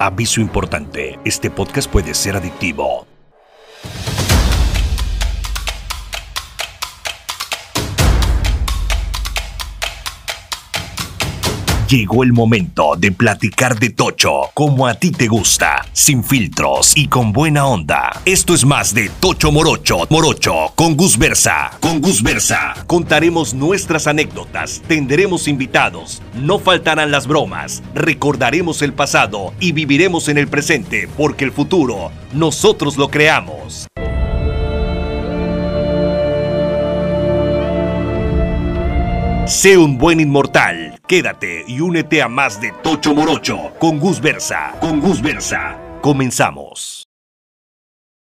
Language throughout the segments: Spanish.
Aviso importante, este podcast puede ser adictivo. Llegó el momento de platicar de Tocho como a ti te gusta, sin filtros y con buena onda. Esto es más de Tocho Morocho, Morocho con Gus Versa. Con Gus Versa contaremos nuestras anécdotas, tendremos invitados, no faltarán las bromas, recordaremos el pasado y viviremos en el presente porque el futuro nosotros lo creamos. Sé un buen inmortal. Quédate y únete a más de Tocho Morocho con Gus Versa. Con Gus Versa. Comenzamos.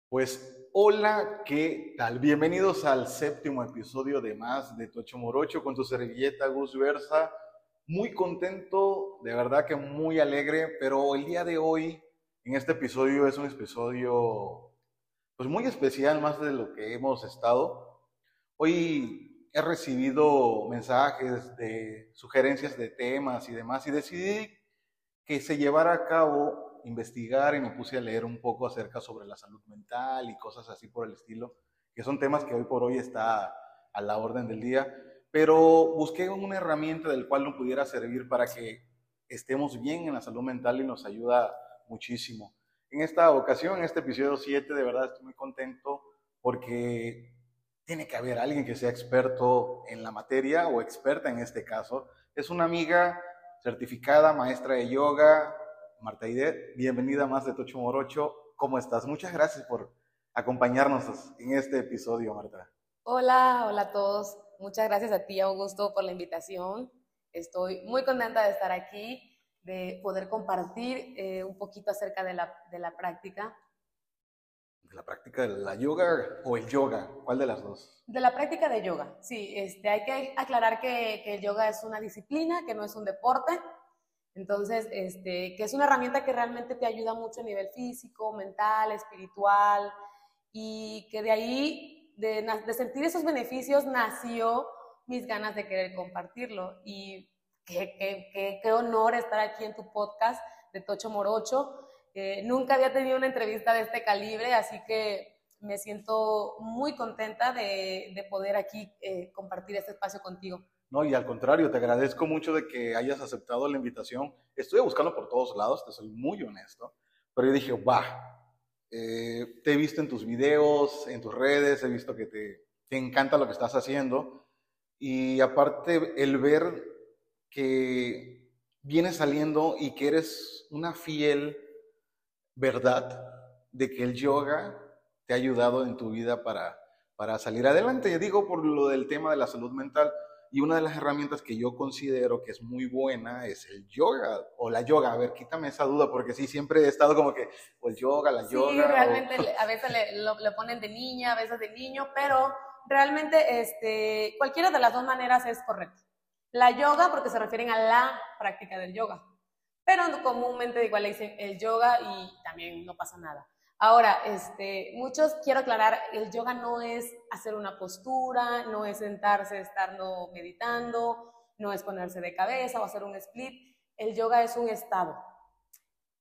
Pues hola, ¿qué tal? Bienvenidos al séptimo episodio de más de Tocho Morocho con tu servilleta Gus Versa. Muy contento, de verdad que muy alegre, pero el día de hoy, en este episodio, es un episodio pues muy especial, más de lo que hemos estado. Hoy he recibido mensajes de sugerencias de temas y demás y decidí que se llevara a cabo investigar y me puse a leer un poco acerca sobre la salud mental y cosas así por el estilo, que son temas que hoy por hoy está a la orden del día, pero busqué una herramienta del cual nos pudiera servir para que estemos bien en la salud mental y nos ayuda muchísimo. En esta ocasión, en este episodio 7, de verdad estoy muy contento porque tiene que haber alguien que sea experto en la materia o experta en este caso. Es una amiga certificada, maestra de yoga, Marta Ide. Bienvenida más de Tocho Morocho. ¿Cómo estás? Muchas gracias por acompañarnos en este episodio, Marta. Hola, hola a todos. Muchas gracias a ti, Augusto, por la invitación. Estoy muy contenta de estar aquí, de poder compartir eh, un poquito acerca de la, de la práctica la práctica de la yoga o el yoga? ¿Cuál de las dos? De la práctica de yoga, sí. Este, hay que aclarar que, que el yoga es una disciplina, que no es un deporte. Entonces, este, que es una herramienta que realmente te ayuda mucho a nivel físico, mental, espiritual, y que de ahí, de, sentir esos beneficios, nació mis ganas de querer compartirlo. Y qué, qué, qué honor estar aquí en tu podcast de Tocho Morocho nunca había tenido una entrevista de este calibre, así que me siento muy contenta de, de poder aquí eh, compartir este espacio contigo. No, y al contrario, te agradezco mucho de que hayas aceptado la invitación. Estuve buscando por todos lados, te soy muy honesto, pero yo dije, va, eh, te he visto en tus videos, en tus redes, he visto que te, te encanta lo que estás haciendo. Y aparte, el ver que vienes saliendo y que eres una fiel verdad de que el yoga te ha ayudado en tu vida para, para salir adelante. Yo digo por lo del tema de la salud mental. Y una de las herramientas que yo considero que es muy buena es el yoga o la yoga. A ver, quítame esa duda porque sí, siempre he estado como que, o el yoga, la yoga. Sí, realmente a veces le, lo, ponen de niña, a veces de niño, pero realmente este, cualquiera de las dos maneras es correcto. La yoga porque se refieren a la práctica del yoga pero comúnmente igual le dicen el yoga y también no pasa nada. Ahora, este, muchos, quiero aclarar, el yoga no es hacer una postura, no es sentarse, estar meditando, no es ponerse de cabeza o hacer un split. El yoga es un estado.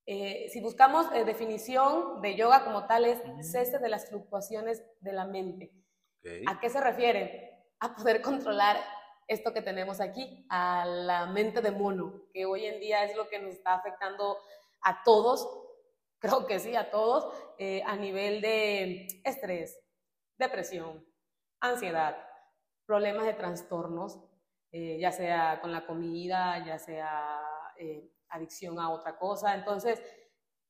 Eh, si buscamos eh, definición de yoga como tal, es cese de las fluctuaciones de la mente. ¿A qué se refiere? A poder controlar esto que tenemos aquí, a la mente de mono, que hoy en día es lo que nos está afectando a todos, creo que sí, a todos, eh, a nivel de estrés, depresión, ansiedad, problemas de trastornos, eh, ya sea con la comida, ya sea eh, adicción a otra cosa. Entonces,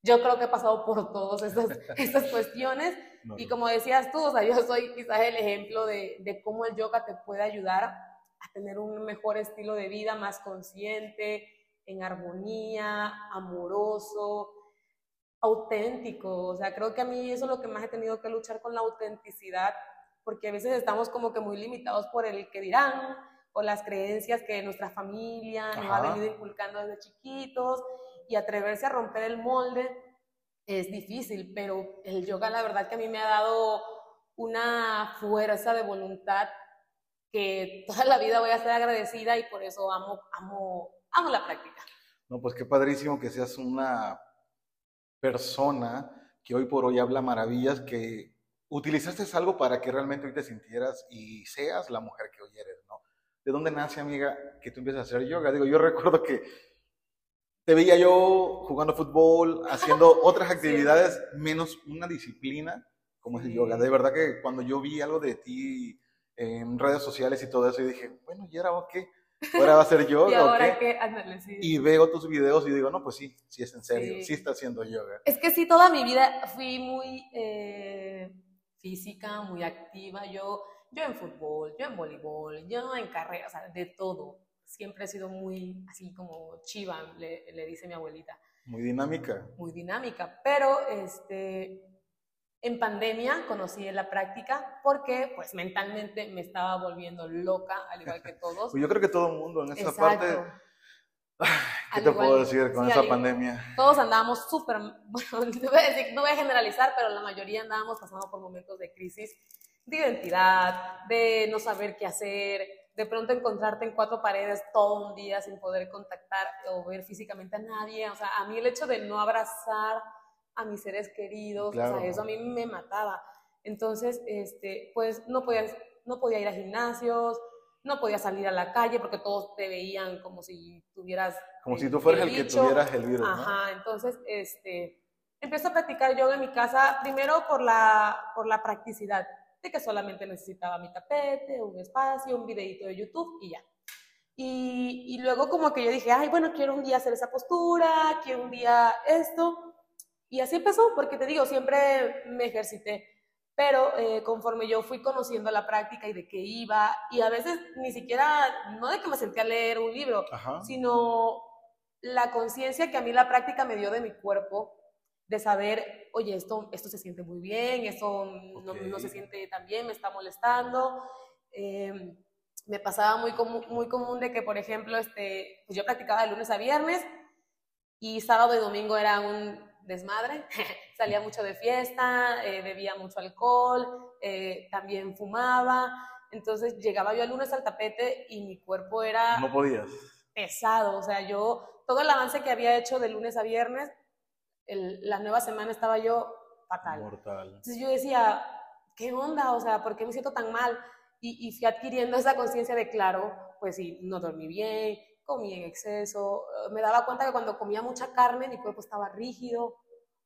yo creo que he pasado por todas estas, cuestiones. y como decías tú, o sea, yo soy quizás el ejemplo de, de cómo el yoga te puede ayudar a tener un mejor estilo de vida, más consciente, en armonía, amoroso, auténtico. O sea, creo que a mí eso es lo que más he tenido que luchar con la autenticidad, porque a veces estamos como que muy limitados por el que dirán o las creencias que nuestra familia nos ha venido inculcando desde chiquitos y atreverse a romper el molde es difícil, pero el yoga la verdad que a mí me ha dado una fuerza de voluntad que toda la vida voy a ser agradecida y por eso amo, amo, amo la práctica. No, pues qué padrísimo que seas una persona que hoy por hoy habla maravillas, que utilizaste algo para que realmente hoy te sintieras y seas la mujer que hoy eres, ¿no? ¿De dónde nace, amiga, que tú empiezas a hacer yoga? Digo, yo recuerdo que te veía yo jugando fútbol, haciendo otras actividades menos una disciplina como es el yoga. De verdad que cuando yo vi algo de ti en redes sociales y todo eso, y dije, bueno, ¿y ahora qué? ¿Ahora va a ser yoga? ¿Y ahora o qué? Ándale, sí. Y veo tus videos y digo, no, pues sí, sí es en serio, sí, está haciendo yoga. Es que sí, toda mi vida fui muy eh, física, muy activa. Yo, yo en fútbol, yo en voleibol, yo en carrera, o sea, de todo. Siempre he sido muy así como chiva, le, le dice mi abuelita. Muy dinámica. Muy dinámica, pero este, en pandemia conocí la práctica porque pues mentalmente me estaba volviendo loca, al igual que todos. Pues yo creo que todo el mundo en esa parte... ¿Qué te puedo decir con esa pandemia? Todos andábamos súper, bueno, no voy a generalizar, pero la mayoría andábamos pasando por momentos de crisis de identidad, de no saber qué hacer, de pronto encontrarte en cuatro paredes todo un día sin poder contactar o ver físicamente a nadie. O sea, a mí el hecho de no abrazar a mis seres queridos, o sea, eso a mí me mataba. Entonces, este, pues no podía, no podía ir a gimnasios, no podía salir a la calle porque todos te veían como si tuvieras... Como si tú fueras el, que tuvieras el virus. Ajá, entonces, este, empiezo a practicar yoga en mi casa, primero por la, por la practicidad, de que solamente necesitaba mi tapete, un espacio, un videito de YouTube y ya. Y, y luego como que yo dije, ay, bueno, quiero un día hacer esa postura, quiero un día esto, y así empezó, porque te digo, siempre me ejercité, pero eh, conforme yo fui conociendo la práctica y de qué iba, y a veces ni siquiera, no de que me sentía a leer un libro, sino la conciencia que a mí la práctica me dio de mi cuerpo, de saber, oye, esto, esto se siente muy bien, esto no, se siente tan bien, me está molestando. Em, me pasaba muy, común, muy común de que, por ejemplo, este, pues yo practicaba de lunes a viernes y sábado y domingo era un desmadre, salía mucho de fiesta, eh, bebía mucho alcohol, eh, también fumaba, entonces llegaba yo el lunes al tapete y mi cuerpo era... No podías. Pesado, o sea, yo, todo el avance que había hecho de lunes a viernes, la nueva semana estaba yo fatal. Mortal. Entonces yo decía, ¿qué onda? O sea, ¿por qué me siento tan mal? Y, y fui adquiriendo esa conciencia de, claro, pues sí, no dormí bien, comí en exceso, me daba cuenta que cuando comía mucha carne mi cuerpo estaba rígido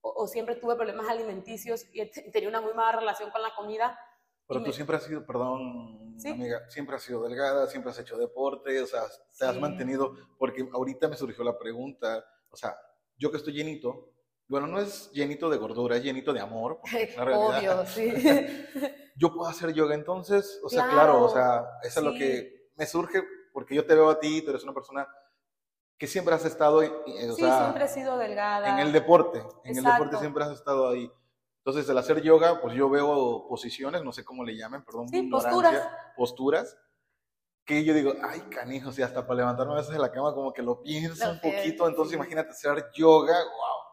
o, siempre tuve problemas alimenticios y tenía una muy mala relación con la comida. Pero tú siempre has sido, perdón, amiga, siempre has sido delgada, siempre has hecho deporte, o sea, te has mantenido, porque ahorita me surgió la pregunta, o sea, yo que estoy llenito, bueno, no es llenito de gordura, es llenito de amor, porque Obvio, sí. yo puedo hacer yoga entonces, o sea, claro, o sea, eso es lo que me surge porque yo te veo a ti, tú eres una persona que siempre has estado, eh, o sí, siempre he sido delgada. En el deporte, en el deporte siempre has estado ahí. Entonces, al hacer yoga, pues yo veo posiciones, no sé cómo le llamen, perdón, sí, posturas. posturas, que yo digo, ay, canijo, y hasta para levantarme a veces de la cama como que lo pienso un poquito, entonces imagínate hacer yoga, wow.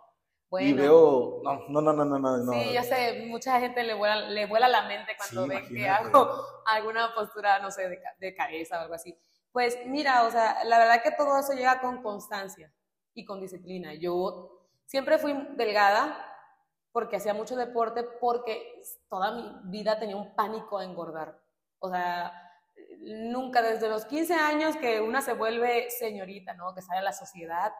Bueno, y veo, no, no, no, no, no, no. Sí, yo sé, mucha gente le vuela, le vuela la mente cuando ve que hago alguna postura, no sé, de, de cabeza o algo así. Pues mira, o sea, la verdad que todo eso llega con constancia y con disciplina. Yo siempre fui delgada porque hacía mucho deporte, porque toda mi vida tenía un pánico a engordar. O sea, nunca desde los 15 años que una se vuelve señorita, ¿no? Que sale a la sociedad.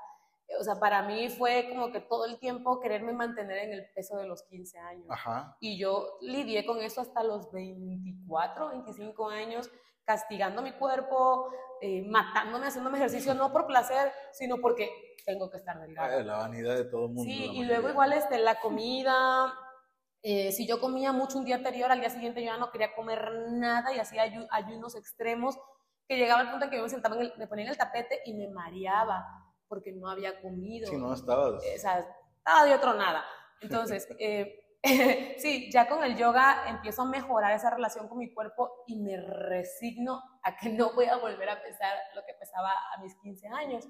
O sea, para mí fue como que todo el tiempo quererme mantener en el peso de los 15 años. Y yo lidié con eso hasta los 24, 25 años castigando mi cuerpo, eh, matándome, haciéndome ejercicio, no por placer, sino porque tengo que estar delgada. la vanidad de todo el mundo. Sí, y luego igual este, la comida, eh, si yo comía mucho un día anterior, al día siguiente yo ya no quería comer nada y hacía ayunos extremos, que llegaba al punto en que yo me sentaba, me ponía en el tapete y me mareaba porque no había comido. Sí, no estabas. O sea, estaba de otro nada. Entonces, eh, sí, ya con el yoga empiezo a mejorar esa relación con mi cuerpo y me resigno a que no voy a volver a pesar lo que pesaba a mis 15 años.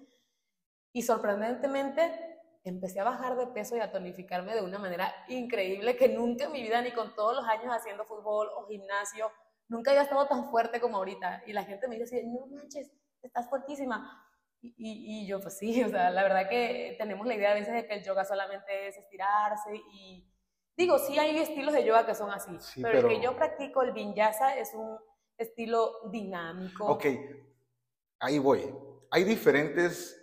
Y sorprendentemente empecé a bajar de peso y a tonificarme de una manera increíble que nunca en mi vida, ni con todos los años haciendo fútbol o gimnasio, nunca había estado tan fuerte como ahorita. Y la gente me dice así, no manches, estás fuertísima. Y, y, yo, pues sí, o sea, la verdad que tenemos la idea a veces de que el yoga solamente es estirarse y digo, sí hay estilos de yoga que son así, pero, el que yo practico, el vinyasa, es un estilo dinámico. Ok, ahí voy. Hay diferentes,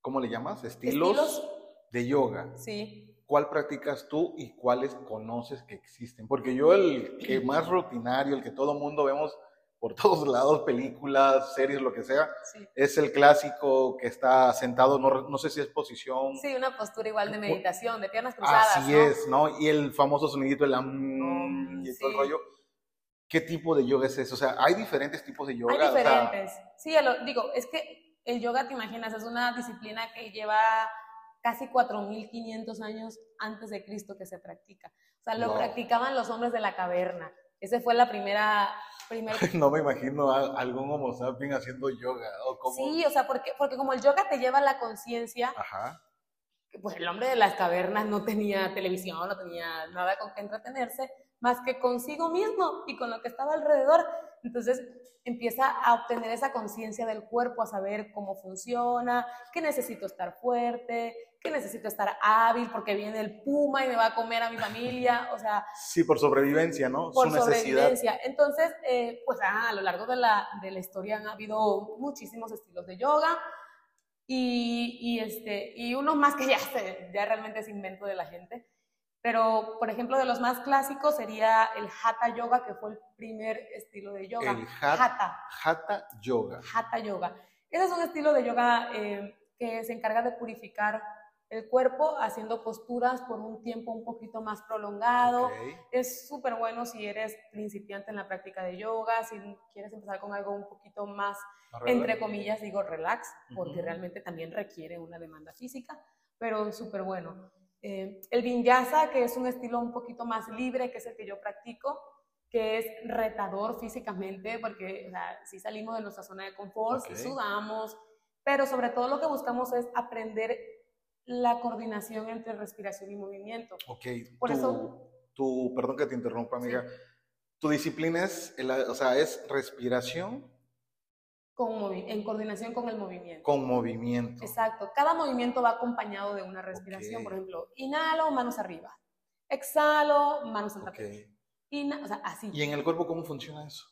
¿cómo le llamas? Estilos, ¿Estilos? de yoga. Sí. ¿Cuál practicas tú y cuáles conoces que existen? Porque yo el que más rutinario, el que todo mundo vemos por todos lados, películas, series, lo que sea, es el clásico que está sentado, no, no, sé si es posición. Sí, una postura igual de meditación, de piernas cruzadas. Así es, ¿no? Y el famoso sonidito, el y todo el rollo. ¿Qué tipo de yoga es eso? O sea, hay diferentes tipos de yoga. Hay diferentes. sí, digo, es que el yoga, te imaginas, es una disciplina que lleva casi 4.500 años antes de Cristo que se practica. O sea, lo practicaban los hombres de la caverna. Esa fue la primera no me imagino a algún homo sapiens haciendo yoga. ¿o Sí, o sea, porque, porque como el yoga te lleva a la conciencia, pues el hombre de las cavernas no tenía televisión, no tenía nada con que entretenerse, más que consigo mismo y con lo que estaba alrededor. Entonces empieza a obtener esa conciencia del cuerpo, a saber cómo funciona, que necesito estar fuerte, que necesito estar hábil porque viene el puma y me va a comer a mi familia, o sea... Sí, por sobrevivencia, ¿no? Por sobrevivencia. Entonces, eh, pues ah, a lo largo de la, de la historia han habido muchísimos estilos de yoga y, y, este, y uno más que ya, ya realmente es invento de la gente. Pero, por ejemplo, de los más clásicos sería el Hatha Yoga, que fue el primer estilo de yoga. El Hatha. Hatha Yoga. Hatha Yoga. Ese es un estilo de yoga eh, que se encarga de purificar el cuerpo haciendo posturas por un tiempo un poquito más prolongado. Es súper bueno si eres principiante en la práctica de yoga, si quieres empezar con algo un poquito más, entre comillas, digo relax, porque realmente también requiere una demanda física, pero súper bueno. Eh, el vinyasa, que es un estilo un poquito más libre, que es el que yo practico, que es retador físicamente, porque si salimos de nuestra zona de confort, si sudamos, pero sobre todo lo que buscamos es aprender la coordinación entre respiración y movimiento. Ok. Por eso... Tu, perdón que te interrumpa, amiga. Tu disciplina es, o sea, es respiración. Con en coordinación con el movimiento. Con movimiento. Exacto. Cada movimiento va acompañado de una respiración. Por ejemplo, inhalo, manos arriba. Exhalo, manos al tapete. o sea, así. ¿Y en el cuerpo cómo funciona eso?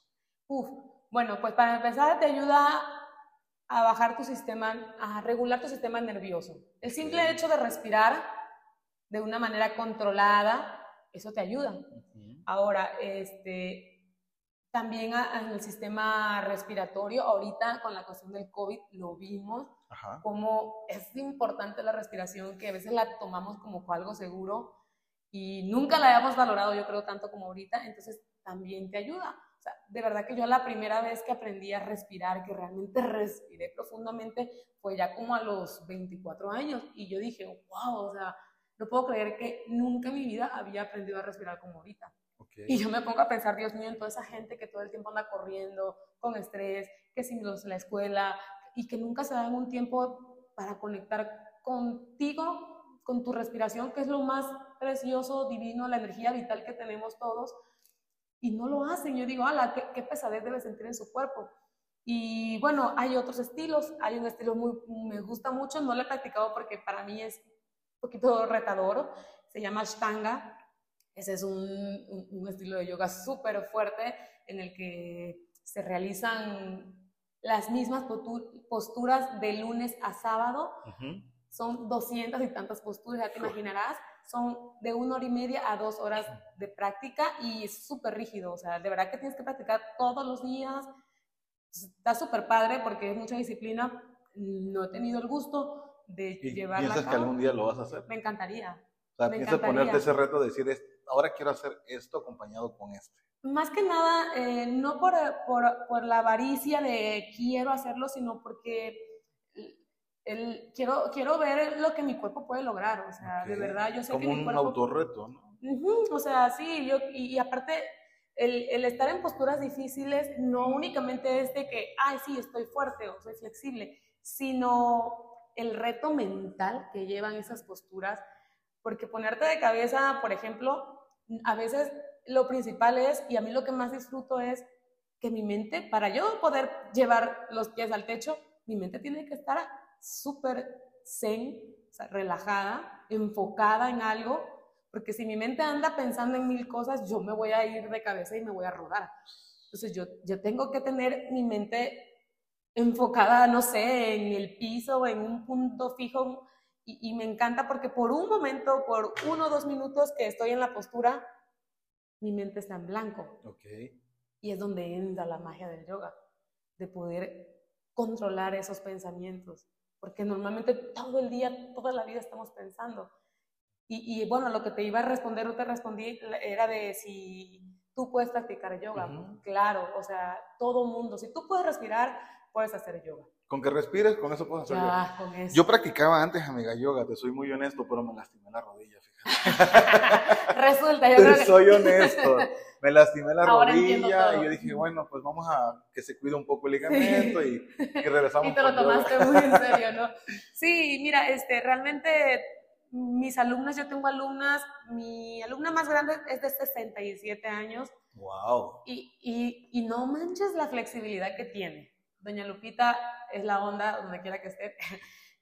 Uf, bueno, pues para empezar te ayuda a bajar tu sistema, a regular tu sistema nervioso. El simple hecho de respirar de una manera controlada, eso te ayuda. Ahora, este, también en el sistema respiratorio, ahorita con la cuestión del COVID lo vimos, como es importante la respiración, que a veces la tomamos como algo seguro y nunca la habíamos valorado, yo creo, tanto como ahorita, entonces también te ayuda. O sea, de verdad que yo la primera vez que aprendí a respirar, que realmente respiré profundamente, fue ya como a los 24 años. Y yo dije, wow, o sea, no puedo creer que nunca en mi vida había aprendido a respirar como ahorita. Y yo me pongo a pensar, Dios mío, en toda esa gente que todo el tiempo anda corriendo, con estrés, que sin los la escuela, y que nunca se dan un tiempo para conectar contigo, con tu respiración, que es lo más precioso, divino, la energía vital que tenemos todos y no lo hacen. Yo digo, ala, qué, qué pesadez debe sentir en su cuerpo. Y bueno, hay otros estilos. Hay un estilo muy, me gusta mucho, no lo he practicado porque para mí es un poquito retador. Se llama Ashtanga. Ese es un, un, estilo de yoga súper fuerte en el que se realizan las mismas posturas de lunes a sábado. Son 200 y tantas posturas, ya te imaginarás son de una hora y media a dos horas de práctica y es súper rígido, o sea, de verdad que tienes que practicar todos los días. Está súper padre porque es mucha disciplina. No he tenido el gusto de ¿Y llevarla ¿Piensas que algún día lo vas a hacer? Me encantaría. O sea, piensas ponerte ese reto de decir, ahora quiero hacer esto acompañado con este. Más que nada, eh, no por, por, por la avaricia de quiero hacerlo, sino porque el, quiero, quiero ver lo que mi cuerpo puede lograr, o sea, de verdad, yo sé Como que mi cuerpo... un autorreto, ¿no? o sea, sí, yo, y, aparte, el, el, estar en posturas difíciles no únicamente es de que, ay, sí, estoy fuerte o soy flexible, sino el reto mental que llevan esas posturas, porque ponerte de cabeza, por ejemplo, a veces lo principal es, y a mí lo que más disfruto es que mi mente, para yo poder llevar los pies al techo, mi mente tiene que estar súper zen, o sea, relajada, enfocada en algo, porque si mi mente anda pensando en mil cosas, yo me voy a ir de cabeza y me voy a rodar. Entonces yo, yo tengo que tener mi mente enfocada, no sé, en el piso en un punto fijo. Y, y, me encanta porque por un momento, por uno o dos minutos que estoy en la postura, mi mente está en blanco. Y es donde entra la magia del yoga, de poder controlar esos pensamientos. Porque normalmente todo el día, toda la vida estamos pensando. Y, y bueno, lo que te iba a responder, no te respondí, era de si tú puedes practicar yoga. Uh -huh. Claro, o sea, todo mundo. Si tú puedes respirar, puedes hacer yoga. Con que respires, con eso puedes hacer yoga. con eso. Yo practicaba antes, amiga, yoga, te soy muy honesto, pero me lastimé la rodilla, fíjate. Resulta, yo creo Te que... soy honesto. Me lastimé la Ahora rodilla y yo dije, bueno, pues vamos a que se cuide un poco el ligamento y, y regresamos. Y te lo yoga. tomaste muy en serio, ¿no? Sí, mira, este, realmente mis alumnas, yo tengo alumnas, mi alumna más grande es de 67 años Wow. y, y, y no manches la flexibilidad que tiene. Doña Lupita es la onda, donde quiera que esté.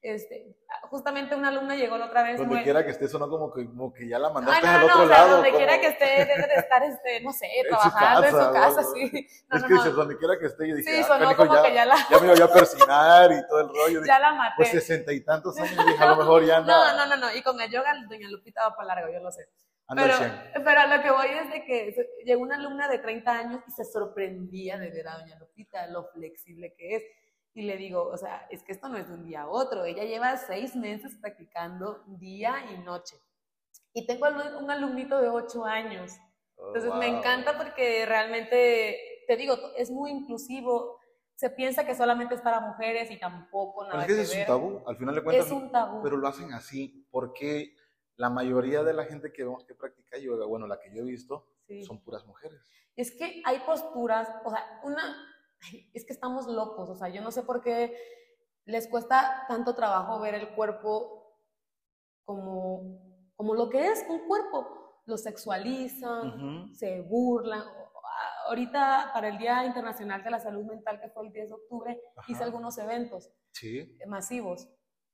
Este, justamente una alumna llegó la otra vez. Donde muy- quiera que esté, sonó como que, como que ya la mandaste no, al no, otro no, o sea, lado. donde como- quiera que esté debe de estar, este, no sé, En su trabajando en su casa, ¿no? sí. No, es no, que no. dices, donde quiera que esté, yo dije, Sí, ah, sonó como ya, que ya la, ya me voy a persinar y todo el rollo. Dije, ya la maté. pues sesenta y tantos años, dije, a lo mejor ya anda, No, no, no, no. Y con el yoga, doña Lupita va para largo, yo lo sé. Pero, al 100. pero a lo que voy es de que llegó una alumna de 30 años y se sorprendía de ver a doña Lupita, lo flexible que es. Y le digo, o sea, es que esto no es de un día a otro. Ella lleva seis meses practicando día y noche. Y tengo un alumnito de 8 años. Entonces me Oh, Wow. encanta porque realmente, te digo, es muy inclusivo. Se piensa que solamente es para mujeres y tampoco Pero nada es que que es un ver. tabú, al final de cuentas, Es un tabú. pero lo hacen así, porque la mayoría de la gente que vemos que practica yoga, bueno, la que yo he visto, Sí. son puras mujeres. Es que hay posturas, o sea, una, ay, es que estamos locos, o sea, yo no sé por qué les cuesta tanto trabajo ver el cuerpo como, como lo que es un cuerpo. Lo sexualizan, se burlan. Ahorita, para el Día Internacional de la Salud Mental, que fue el 10 de octubre, hice Ajá. algunos eventos Sí. masivos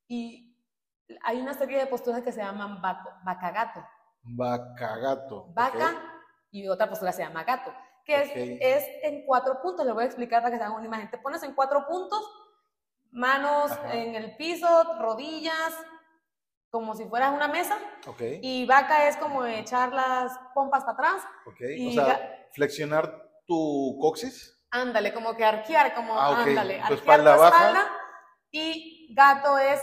y hay una serie de posturas que se llaman. Bacagato. ¿ok? vaca y otra postura se llama gato, que es- Ok. es, en cuatro puntos. Le voy a explicar para que se hagan una imagen. Te pones en cuatro puntos, manos Ajá. en el piso, rodillas, como si fueras una mesa, Ok, y vaca es como echar las pompas para atrás. ok. y O sea, flexionar tu coxis. Ándale, como que arquear, como Ah, ándale, Tu arquear espalda tu baja. espalda. Y gato es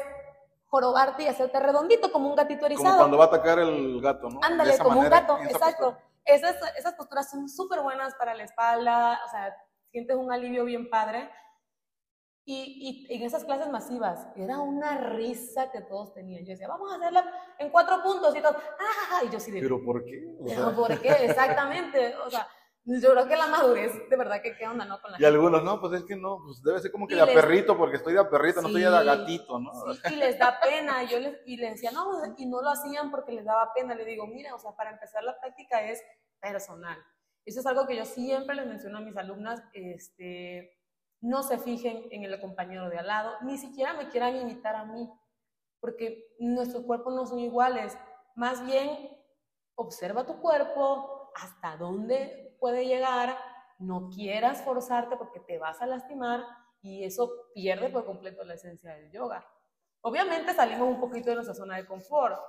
jorobarte y hacerte redondito, como un gatito erizado. Como cuando va a atacar el gato, ¿no? Ándale, como manera, un gato, exacto. postura. Esas, esas posturas son súper buenas para la espalda, o sea, sientes un alivio bien padre. Y, y en esas clases masivas, era una risa que todos tenían. Yo decía, vamos a hacerla en cuatro puntos y todos, ¡ah! Y yo sí de, ¿Pero por qué? O sea, ¿pero por qué? Exactamente. O sea, yo creo que la madurez, de verdad, que qué onda, ¿no? Con la y algunos, no, pues es que no, pues debe ser como que Y de les- perrito, porque estoy de perrito, no estoy de Sí, gatito, ¿no? Sí, y les da pena. Yo les, y les decía, no, y no lo hacían porque les daba pena. Le digo, mira, o sea, para empezar la práctica es personal. Eso es algo que yo siempre les menciono a mis alumnas, este, no se fijen en el compañero de al lado, ni siquiera me quieran imitar a mí, porque nuestros cuerpos no son iguales. Más bien, observa tu cuerpo, hasta dónde puede llegar, no quieras forzarte porque te vas a lastimar y eso pierde por completo la esencia del yoga. Obviamente salimos un poquito de nuestra zona de confort,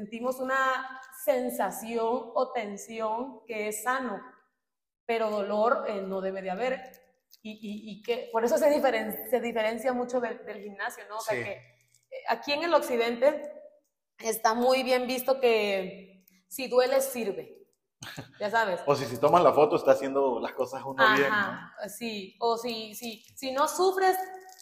sentimos una sensación o tensión que es sano, pero dolor eh, no debe de haber. Y, y- y que por eso se, diferen- se diferencia mucho del, del gimnasio, ¿no? O sea Sí. que eh, aquí en el occidente está muy bien visto que si duele, sirve. Ya sabes. O si, si tomas la foto, está haciendo las cosas uno bien, ¿no? Ajá, sí. O si, si, si no sufres,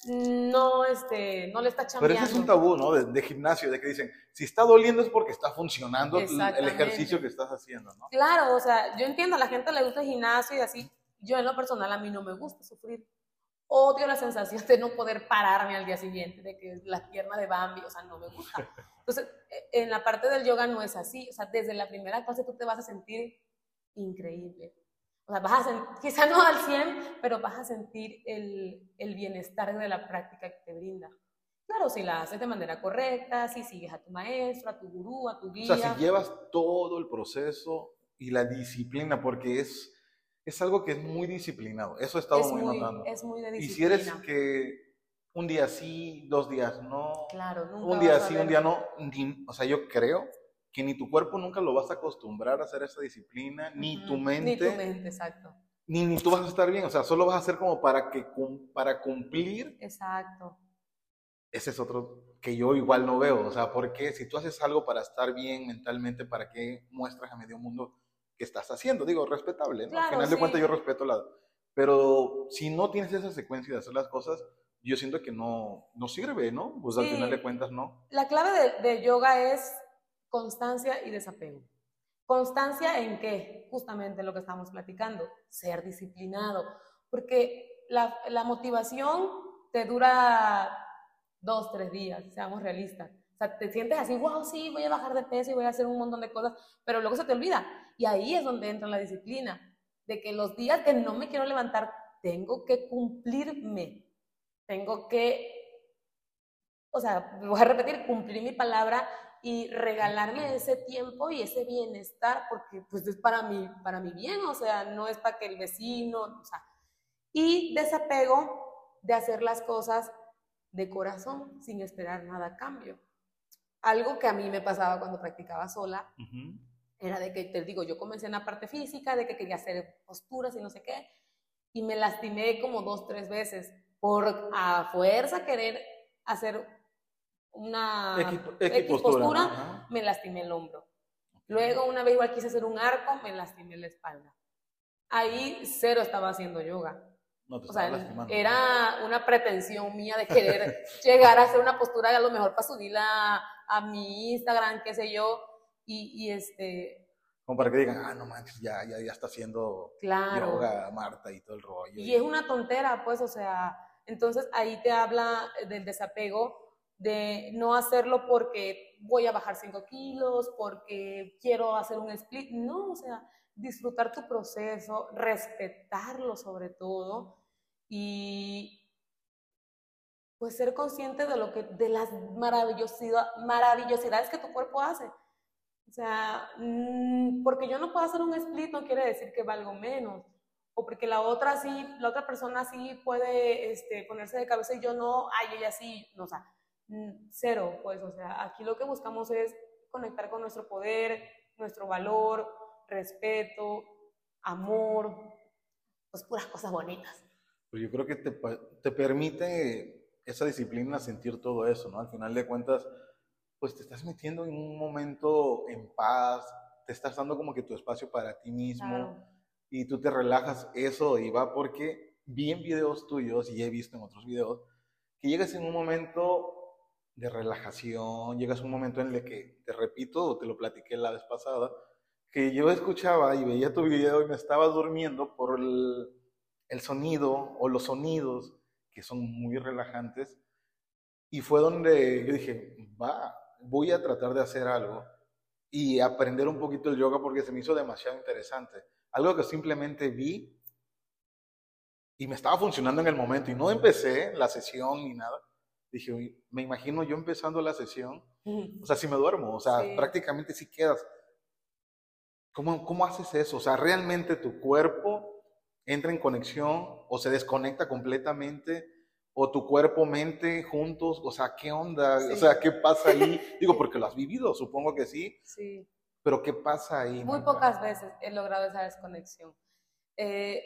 no, este, no le está Pero chambeando. ese es un tabú, ¿no? De, de gimnasio, de que dicen, si está doliendo es porque está funcionando el- ejercicio que estás haciendo, ¿no? Claro, o sea, yo entiendo, a la gente le gusta el gimnasio y así. Yo en lo personal a mí no me gusta sufrir. Odio la sensación de no poder pararme al día siguiente, de que la pierna de Bambi, o sea, no me gusta. Entonces, eh, en la parte del yoga no es así. O sea, desde la primera clase tú te vas a sentir increíble. O sea, vas a sentir, quizá no al 100, pero vas a sentir el, el bienestar de la práctica que te brinda. Claro, si la haces de manera correcta, si sigues a tu maestro, a tu gurú, a tu O guía. sea, si llevas todo el proceso y la disciplina, porque es, es algo que es muy disciplinado. Eso he estado es muy, muy, notando. es muy de Y si disciplina. eres que un día sí, dos días no, Claro, nunca un día sí, un día no, ni- o sea, yo creo que ni tu cuerpo nunca lo vas a acostumbrar a hacer esa disciplina, ni tu Ni mente, tu mente, exacto. ni, ni tú vas a estar bien, o sea, solo vas a hacer como para que para cumplir, Exacto. ese es otro que yo igual no veo, o sea, porque si tú haces algo para estar bien mentalmente, ¿para qué muestras a medio mundo que estás haciendo? Digo, respetable, ¿no? Al Claro, final de cuentas yo respeto la... Pero si no tienes esa secuencia de hacer las cosas, yo siento que no, no sirve, ¿no? Pues al final de cuentas no. La clave de, de yoga es constancia y desapego. Constancia en qué? Justamente lo que estamos platicando, ser disciplinado. Porque la, la motivación te dura dos, tres días, seamos realistas. O sea, te sientes así, wow, sí, voy a bajar de peso y voy a hacer un montón de cosas, pero luego se te olvida. Y ahí es donde entra la disciplina, de que los días que no me quiero levantar, tengo que cumplirme, tengo que o sea, voy a repetir, cumplir mi palabra y regalarme ese tiempo y ese bienestar, porque pues es para mi, para mi bien, o sea, no es para que el vecino, o sea, y desapego de hacer las cosas de corazón, sin esperar nada a cambio. Algo que a mí me pasaba cuando practicaba sola, era de que, te digo, yo comencé en la parte física, de que quería hacer posturas y no sé qué, y me lastimé como dos, tres veces por a fuerza querer hacer una X postura, me lastimé el hombro. Luego una vez igual quise hacer un arco, me lastimé la espalda. Ahí cero estaba haciendo yoga. No O sea, era una pretensión mía de querer llegar a hacer una postura a lo mejor para subirla a mi Instagram, qué sé yo, y, y este, Como para que digan, ah, no manches, ya, ya, ya está haciendo claro. yoga Marta y todo el rollo. Y es una tontera, pues, o sea, entonces ahí te habla del desapego, de no hacerlo porque voy a bajar 5 kilos, porque quiero hacer un split, no, o sea, disfrutar tu proceso, respetarlo sobre todo y pues ser consciente de lo que, de las maravillosidad- maravillosidades que tu cuerpo hace. O sea, mm, porque yo no puedo hacer un split no quiere decir que valgo menos o porque la otra sí, la otra persona sí puede este, ponerse de cabeza y yo no, ay, ella sí, no, o sea, cero, pues, o sea, aquí lo que buscamos es conectar con nuestro poder, nuestro valor, respeto, amor, pues puras cosas bonitas. Pues yo creo que te, te permite esa disciplina sentir todo eso, ¿no? Al final de cuentas, pues te estás metiendo en un momento en paz, te estás dando como que tu espacio para ti mismo Claro. y tú te relajas eso y va porque vi en videos tuyos y he visto en otros videos que llegas en un momento de relajación, llegas a un momento en el que, te repito, te lo platiqué la vez pasada, que yo escuchaba y veía tu video y me estaba durmiendo por el, el sonido o los sonidos que son muy relajantes. Y fue donde yo dije, va, voy a tratar de hacer algo y aprender un poquito el yoga porque se me hizo demasiado interesante. Algo que simplemente vi y me estaba funcionando en el momento y no empecé la sesión ni nada. Dije, "Uy, me imagino yo empezando la sesión, o sea, si me duermo, o sea, Sí. prácticamente si quedas. ¿Cómo, ¿Cómo haces eso? O sea, realmente tu cuerpo entra en conexión o se desconecta completamente o tu cuerpo, mente juntos, o sea, ¿qué onda? O Sí. sea, ¿qué pasa ahí? Digo, porque lo has vivido, supongo que sí, Sí. pero ¿qué pasa ahí? Muy Marta? pocas veces he logrado esa desconexión. Eh,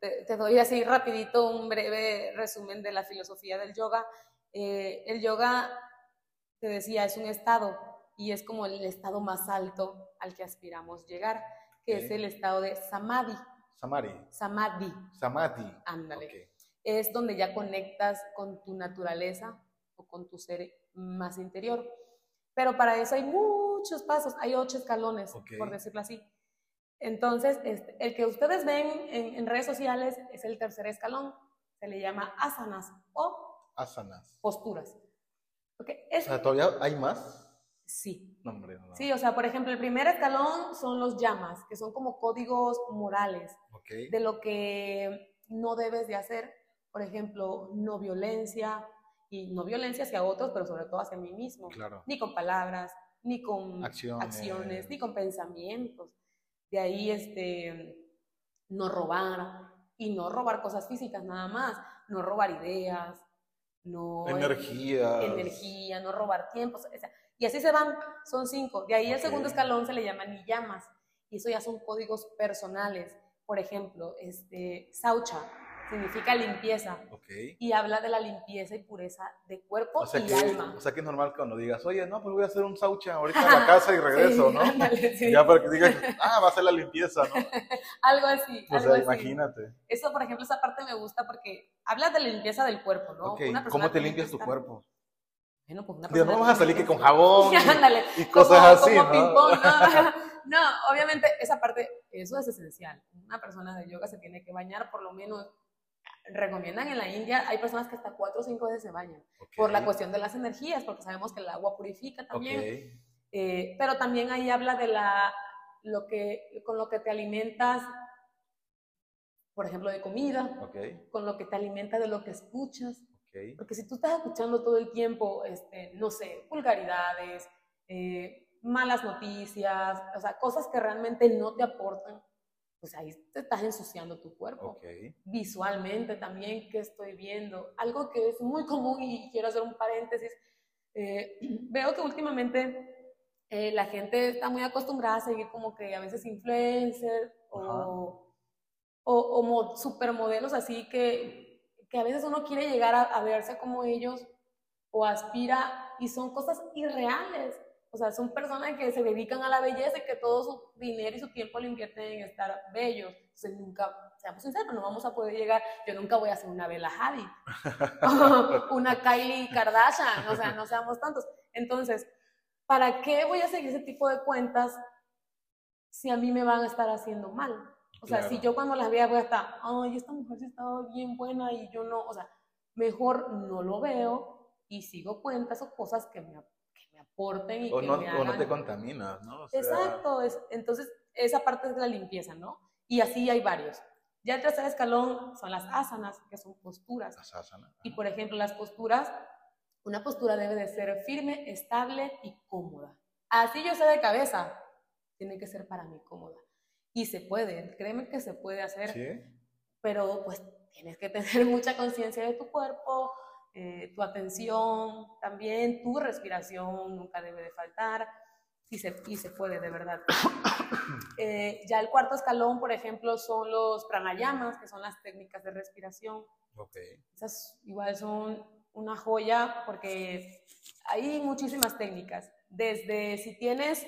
te, te doy así rapidito un breve resumen de la filosofía del yoga. Eh, el yoga, te decía, es un estado y es como el estado más alto al que aspiramos llegar, que es el estado de samadhi. Samari, Samadhi, Samadhi. ándale. Es donde ya conectas con tu naturaleza o con tu ser más interior. Pero para eso hay muchos pasos, hay ocho escalones, por decirlo así. Entonces, este, el que ustedes ven en, en redes sociales es el tercer escalón, se le llama asanas o Asanas. posturas. Ok, O es- sea, ¿todavía hay más? sí, No, hombre, no. sí, o sea, por ejemplo, el primer escalón son los llamas, que son como códigos morales de lo que no debes de hacer. Por ejemplo, no violencia, y no violencia hacia otros, pero sobre todo hacia mí mismo. Claro. Ni con palabras, ni con Acciones. acciones, ni con pensamientos. De ahí, este, no robar, y no robar cosas físicas nada más, no robar ideas, no Energía. energía, no robar tiempo. o sea, y así se van, son cinco. De ahí el segundo escalón se le llama ni llamas, y eso ya son códigos personales. Por ejemplo, este, saucha significa limpieza y habla de la limpieza y pureza de cuerpo O sea, y que, alma. o sea que es normal cuando digas, oye, no, pues voy a hacer un saucha ahorita a la casa y regreso, Sí, ¿no? ándale, sí. Ya para que digan, ah, va a ser la limpieza, ¿no? Algo así, O algo sea, así. imagínate. Eso, por ejemplo, esa parte me gusta porque habla de la limpieza del cuerpo, ¿no? Ok, Una ¿Cómo te limpias tu cuerpo? Bueno, pues una Digo, no vamos a salir que con jabón y- como- cosas así, como ¿no? ¿no? No, obviamente esa parte, eso es esencial. Una persona de yoga se tiene que bañar por lo menos, recomiendan en la India, hay personas que hasta cuatro o cinco veces se bañan, Ok, por la cuestión de las energías, porque sabemos que el agua purifica también. Eh, pero también ahí habla de la, lo que, con lo que te alimentas, por ejemplo, de comida, ok, con lo que te alimenta de lo que escuchas. Porque si tú estás escuchando todo el tiempo, este, no sé, vulgaridades, eh, malas noticias, o sea, cosas que realmente no te aportan, pues ahí te estás ensuciando tu cuerpo. Ok, Visualmente también, ¿qué estoy viendo? Algo que es muy común y quiero hacer un paréntesis. eh, veo que últimamente eh, la gente está muy acostumbrada a seguir como que a veces influencers o, o, o mo- supermodelos así que, que a veces uno quiere llegar a, a verse como ellos o aspira y son cosas irreales. O sea, son personas que se dedican a la belleza y que todo su dinero y su tiempo lo invierten en estar bellos. Entonces nunca, seamos sinceros, no vamos a poder llegar, yo nunca voy a ser una Bella Hadid, una Kylie Kardashian, o sea, no seamos tantos. Entonces, ¿para qué voy a seguir ese tipo de cuentas si a mí me van a estar haciendo mal? O sea, Claro. si yo cuando las vea voy a estar, ay, esta mujer sí estaba bien buena y yo no, o sea, mejor no lo veo y sigo cuentas o cosas que me, que me aporten y O que no, me o no hagan- te contaminas, ¿no? O sea, Exacto, es, entonces esa parte es la limpieza, ¿no? Y así hay varios. Ya el tercer escalón son las asanas, que son posturas. las asanas. Y por ejemplo, las posturas, una postura debe de ser firme, estable y cómoda. Así yo sé de cabeza, tiene que ser para mí cómoda. Y se puede, créeme que se puede hacer, ¿Sí? pero pues tienes que tener mucha conciencia de tu cuerpo, eh, tu atención también, tu respiración nunca debe de faltar y se, y se puede de verdad. Eh, ya el cuarto escalón, por ejemplo, son los pranayamas, que son las técnicas de respiración. Ok. Esas igual son una joya porque hay muchísimas técnicas. Desde si tienes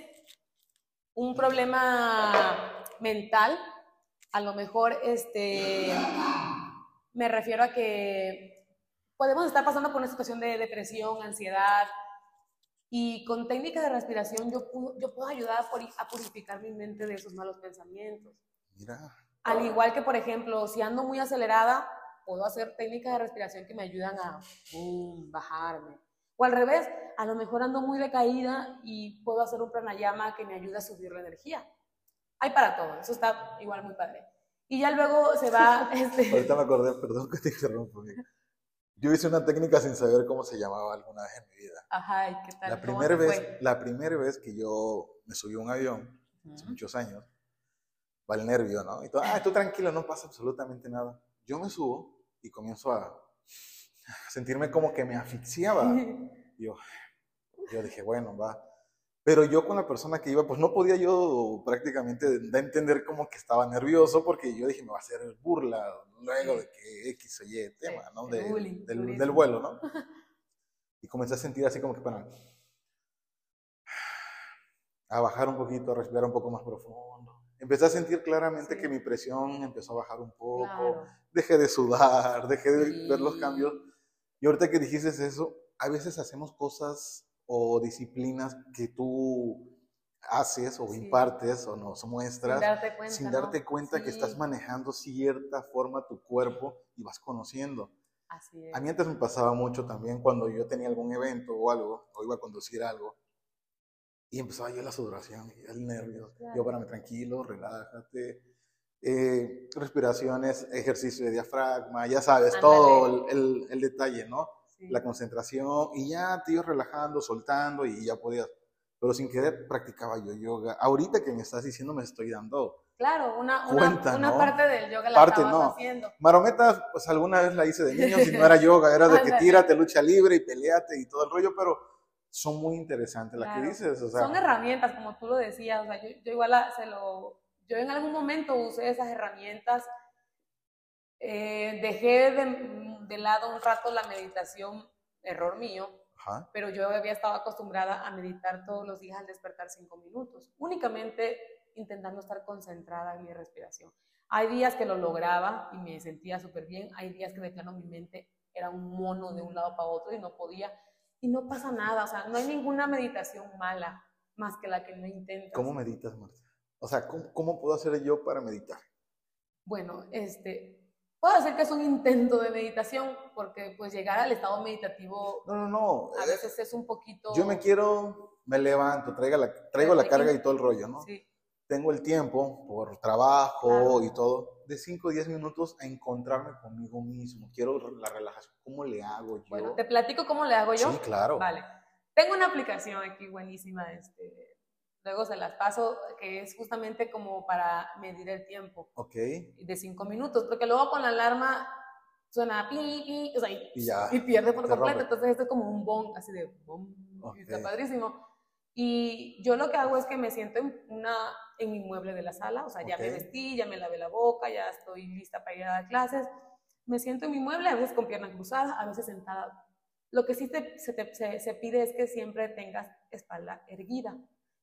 un problema mental, a lo mejor este, me refiero a que podemos estar pasando por una situación de depresión, ansiedad, y con técnicas de respiración yo, puedo- yo puedo ayudar a puri- a purificar mi mente de esos malos pensamientos. Mira. Al igual que, por ejemplo, si ando muy acelerada, puedo hacer técnicas de respiración que me ayudan a pum, bajarme. O al revés, a lo mejor ando muy decaída y puedo hacer un pranayama que me ayude a subir la energía. Hay para todo, eso está igual muy padre. Y ya luego se va, este, Ahorita me acordé, perdón que te interrumpo. amigo. Yo hice una técnica sin saber cómo se llamaba alguna vez en mi vida. ajá, ¿y qué tal? La ¿Cómo primera, vez, la primera vez que yo me subí a un avión, hace Ujú. muchos años, va el nervio, ¿no? Y todo, ah, tú tranquilo, no pasa absolutamente nada. Yo me subo y comienzo a sentirme como que me asfixiaba. Y yo, yo dije, bueno, va. Pero yo con la persona que iba, pues no podía yo prácticamente a entender como que estaba nervioso porque yo dije, me va a hacer burla luego de que X o Y tema, ¿no? De- bullying, del, del vuelo, ¿no? Y comencé a sentir así como que para a bajar un poquito, a respirar un poco más profundo. Empecé a sentir claramente Sí. que mi presión empezó a bajar un poco Claro. dejé de sudar, dejé de Sí. ver los cambios. Y ahorita que dijiste eso, a veces hacemos cosas o disciplinas que tú haces o Sí. impartes o nos muestras Sin darte cuenta. sin darte cuenta que Sí, estás manejando cierta forma tu cuerpo y vas conociendo. Así es. A mí antes me pasaba mucho también cuando yo tenía algún evento o algo, o iba a conducir algo, y empezaba yo la sudoración el nervio. Claro. Yo, párame tranquilo, relájate. Eh, respiraciones, ejercicio de diafragma, ya sabes, todo el, el- el detalle, ¿no? Sí. la concentración y ya te ibas relajando, soltando y ya podías. Pero sin querer practicaba yo yoga. Ahorita que me estás diciendo me estoy dando. Claro, una, una, Cuenta, una ¿no? parte del yoga la Parte, estabas no. haciendo. Marometa, pues alguna vez la hice de niños y no era yoga, era de que tírate, lucha libre y peleate y todo el rollo, pero son muy interesantes las que Claro. dices. O sea, Son herramientas, como tú lo decías. O sea, yo, yo igual la- se lo. Yo en algún momento usé esas herramientas. eh, dejé de, de lado un rato la meditación, error mío, ajá, pero yo había estado acostumbrada a meditar todos los días al despertar cinco minutos, únicamente intentando estar concentrada en mi respiración. Hay días que lo lograba y me sentía súper bien, hay días que de plano mi mente era un mono de un lado para otro y no podía, y no pasa nada, o sea, no hay ninguna meditación mala más que la que no intentas. ¿cómo meditas, Marta? O sea, ¿cómo, cómo puedo hacer yo para meditar? Bueno, este, puedo decir que es un intento de meditación, porque pues llegar al estado meditativo No, no, no. a eh, veces es un poquito... Yo me quiero, me levanto, traigo la, traigo la carga y todo el rollo, ¿no? Sí. Tengo el tiempo por trabajo Claro. y todo, de 5 o 10 minutos a encontrarme conmigo mismo. Quiero la relajación. ¿Cómo le hago yo? Bueno, te platico cómo le hago yo. Sí, claro. Vale. Tengo una aplicación aquí buenísima, este, luego se las paso, que es justamente como para medir el tiempo Ok. de cinco minutos, porque luego con la alarma suena pi, pi, o sea, y, Y ya, y pierde por completo. rompe. Entonces esto es como un bong, así de bong, y está padrísimo. Y yo lo que hago es que me siento en, una, en mi mueble de la sala, o sea, ya me Ok. vestí, ya me lavé la boca, ya estoy lista para ir a dar clases. Me siento en mi mueble, a veces con piernas cruzadas, a veces sentada. Lo que sí te- se, te- se- se pide es que siempre tengas espalda erguida,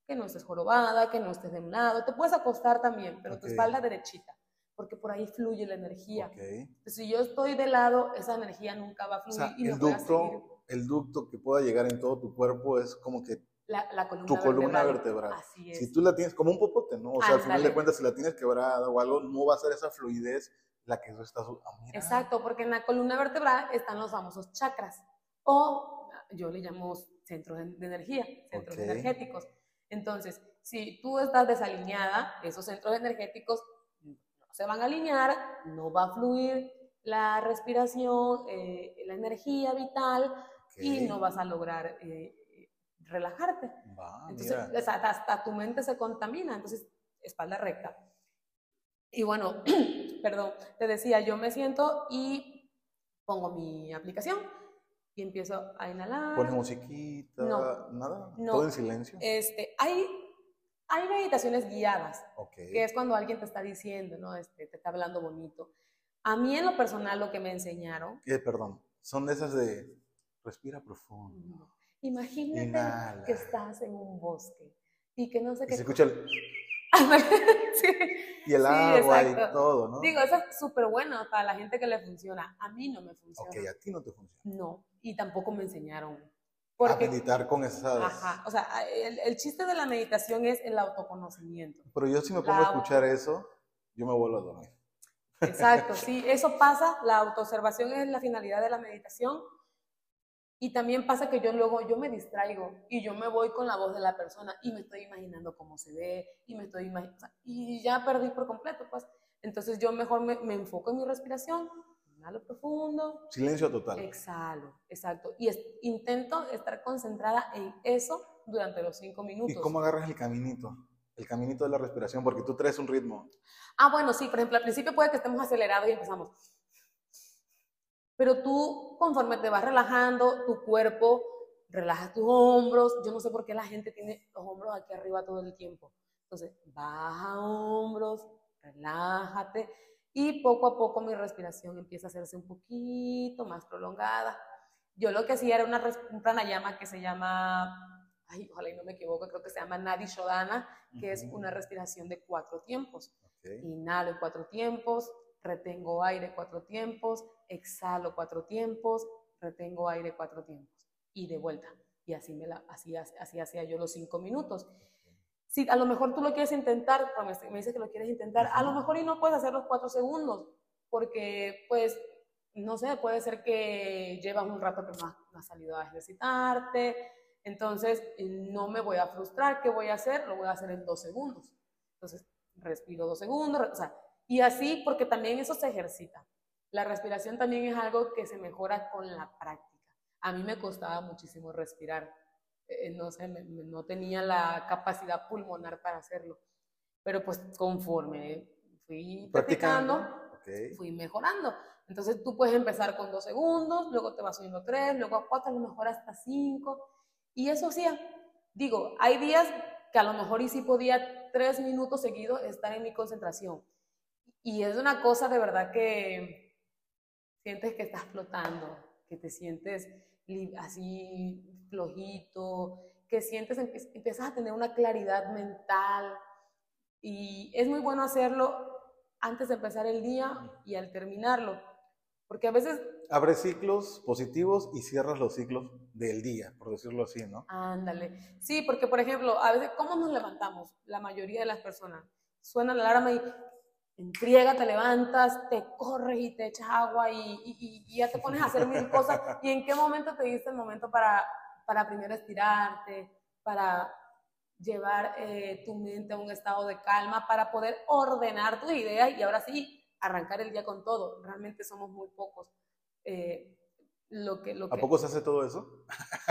que no estés jorobada, que no estés de un lado. Te puedes acostar también, pero tu Ok. espalda derechita, porque por ahí fluye la energía. Ok. Entonces, si yo estoy de lado, esa energía nunca va a O fluir sea, y no el voy a seguir ducto, el ducto que pueda llegar en todo tu cuerpo es como que la, la columna tu columna vertebral. Así es. Si tú la tienes como un popote, ¿no? O sea, al final de cuentas, si la tienes quebrada o algo, no va a ser esa fluidez la que tú estás. mira. Exacto, porque en la columna vertebral están los famosos chakras o yo le llamo centros de energía, centros Ok. energéticos. Entonces, si tú estás desalineada, esos centros energéticos no se van a alinear, no va a fluir la respiración, eh, la energía vital y no vas a lograr eh, relajarte. Va, Entonces, hasta tu mente se contamina, entonces, espalda recta. Y bueno, perdón, te decía, yo me siento y pongo mi aplicación y empiezo a inhalar. Pone musiquita, No. nada, No. todo en silencio. Este, hay, hay meditaciones guiadas, que es cuando alguien te está diciendo, ¿no? Este, te está hablando bonito. A mí en lo personal lo que me enseñaron, Eh, perdón, son de esas de respira profundo. imagínate Inhala. que estás en un bosque y que no sé qué... se escucha el, Sí. y el Sí, agua y exacto. todo, ¿no? Digo, eso es súper bueno para la gente que le funciona. A mí no me funciona. ok, a ti no te funciona. No, y tampoco me enseñaron. A Porque, meditar con esas. ajá, o sea, el, el chiste de la meditación es el autoconocimiento. Pero yo si me pongo a La- escuchar eso, yo me vuelvo a dormir. Exacto, sí, eso pasa. La autoobservación es la finalidad de la meditación. Y también pasa que yo luego yo me distraigo y yo me voy con la voz de la persona y me estoy imaginando cómo se ve y me estoy imaginando y ya perdí por completo, pues. Entonces yo mejor me, me enfoco en mi respiración, inhalo profundo, Silencio total. Exhalo, exacto. Y es- intento estar concentrada en eso durante los cinco minutos. ¿Y cómo agarras el caminito? El caminito de la respiración, porque tú traes un ritmo. Ah, bueno, sí, por ejemplo, al principio puede que estemos acelerados y empezamos. Pero tú, conforme te vas relajando, tu cuerpo, relajas tus hombros. Yo no sé por qué la gente tiene los hombros aquí arriba todo el tiempo. Entonces, baja hombros, relájate. Y poco a poco mi respiración empieza a hacerse un poquito más prolongada. Yo lo que hacía era una, un pranayama que se llama, ay, ojalá y no me equivoco, creo que se llama Nadi Shodhana, que es Ujú. una respiración de cuatro tiempos. Ok. Inhalo en cuatro tiempos, retengo aire cuatro tiempos, exhalo cuatro tiempos, retengo aire cuatro tiempos y de vuelta. Y así, me la, así, así hacía yo los cinco minutos. Si a lo mejor tú lo quieres intentar, me, dices que lo quieres intentar, a lo mejor y no puedes hacer los cuatro segundos, porque pues, no sé, puede ser que llevas un rato que no has, salido a ejercitarte, entonces no me voy a frustrar, ¿qué voy a hacer? Lo voy a hacer en dos segundos. Entonces, respiro dos segundos, o sea, y así porque también eso se ejercita. La respiración también es algo que se mejora con la práctica. a mí me costaba muchísimo respirar. Eh, no sé, no tenía la capacidad pulmonar para hacerlo. Pero pues conforme fui practicando, fui mejorando. Entonces tú puedes empezar con dos segundos, luego te vas subiendo tres, luego a cuatro, a lo mejor hasta cinco. Y eso sí, digo, hay días que a lo mejor y sí podía tres minutos seguidos estar en mi concentración. Y es una cosa de verdad que sientes que estás flotando, que te sientes así flojito, que sientes, empiezas a tener una claridad mental y es muy bueno hacerlo antes de empezar el día y al terminarlo, porque a veces... Abre ciclos positivos y cierras los ciclos del día, por decirlo así, ¿no? Ándale. Sí, porque por ejemplo, a veces, ¿cómo nos levantamos? La mayoría de las personas. Suena la alarma y en friega te levantas, te corres y te echas agua y, ya te pones a hacer mil cosas. ¿Y en qué momento te diste el momento para, para primero estirarte, para llevar eh, tu mente a un estado de calma, para poder ordenar tus ideas y ahora sí arrancar el día con todo? Realmente somos muy pocos. Eh, lo que, lo ¿A poco se hace todo eso?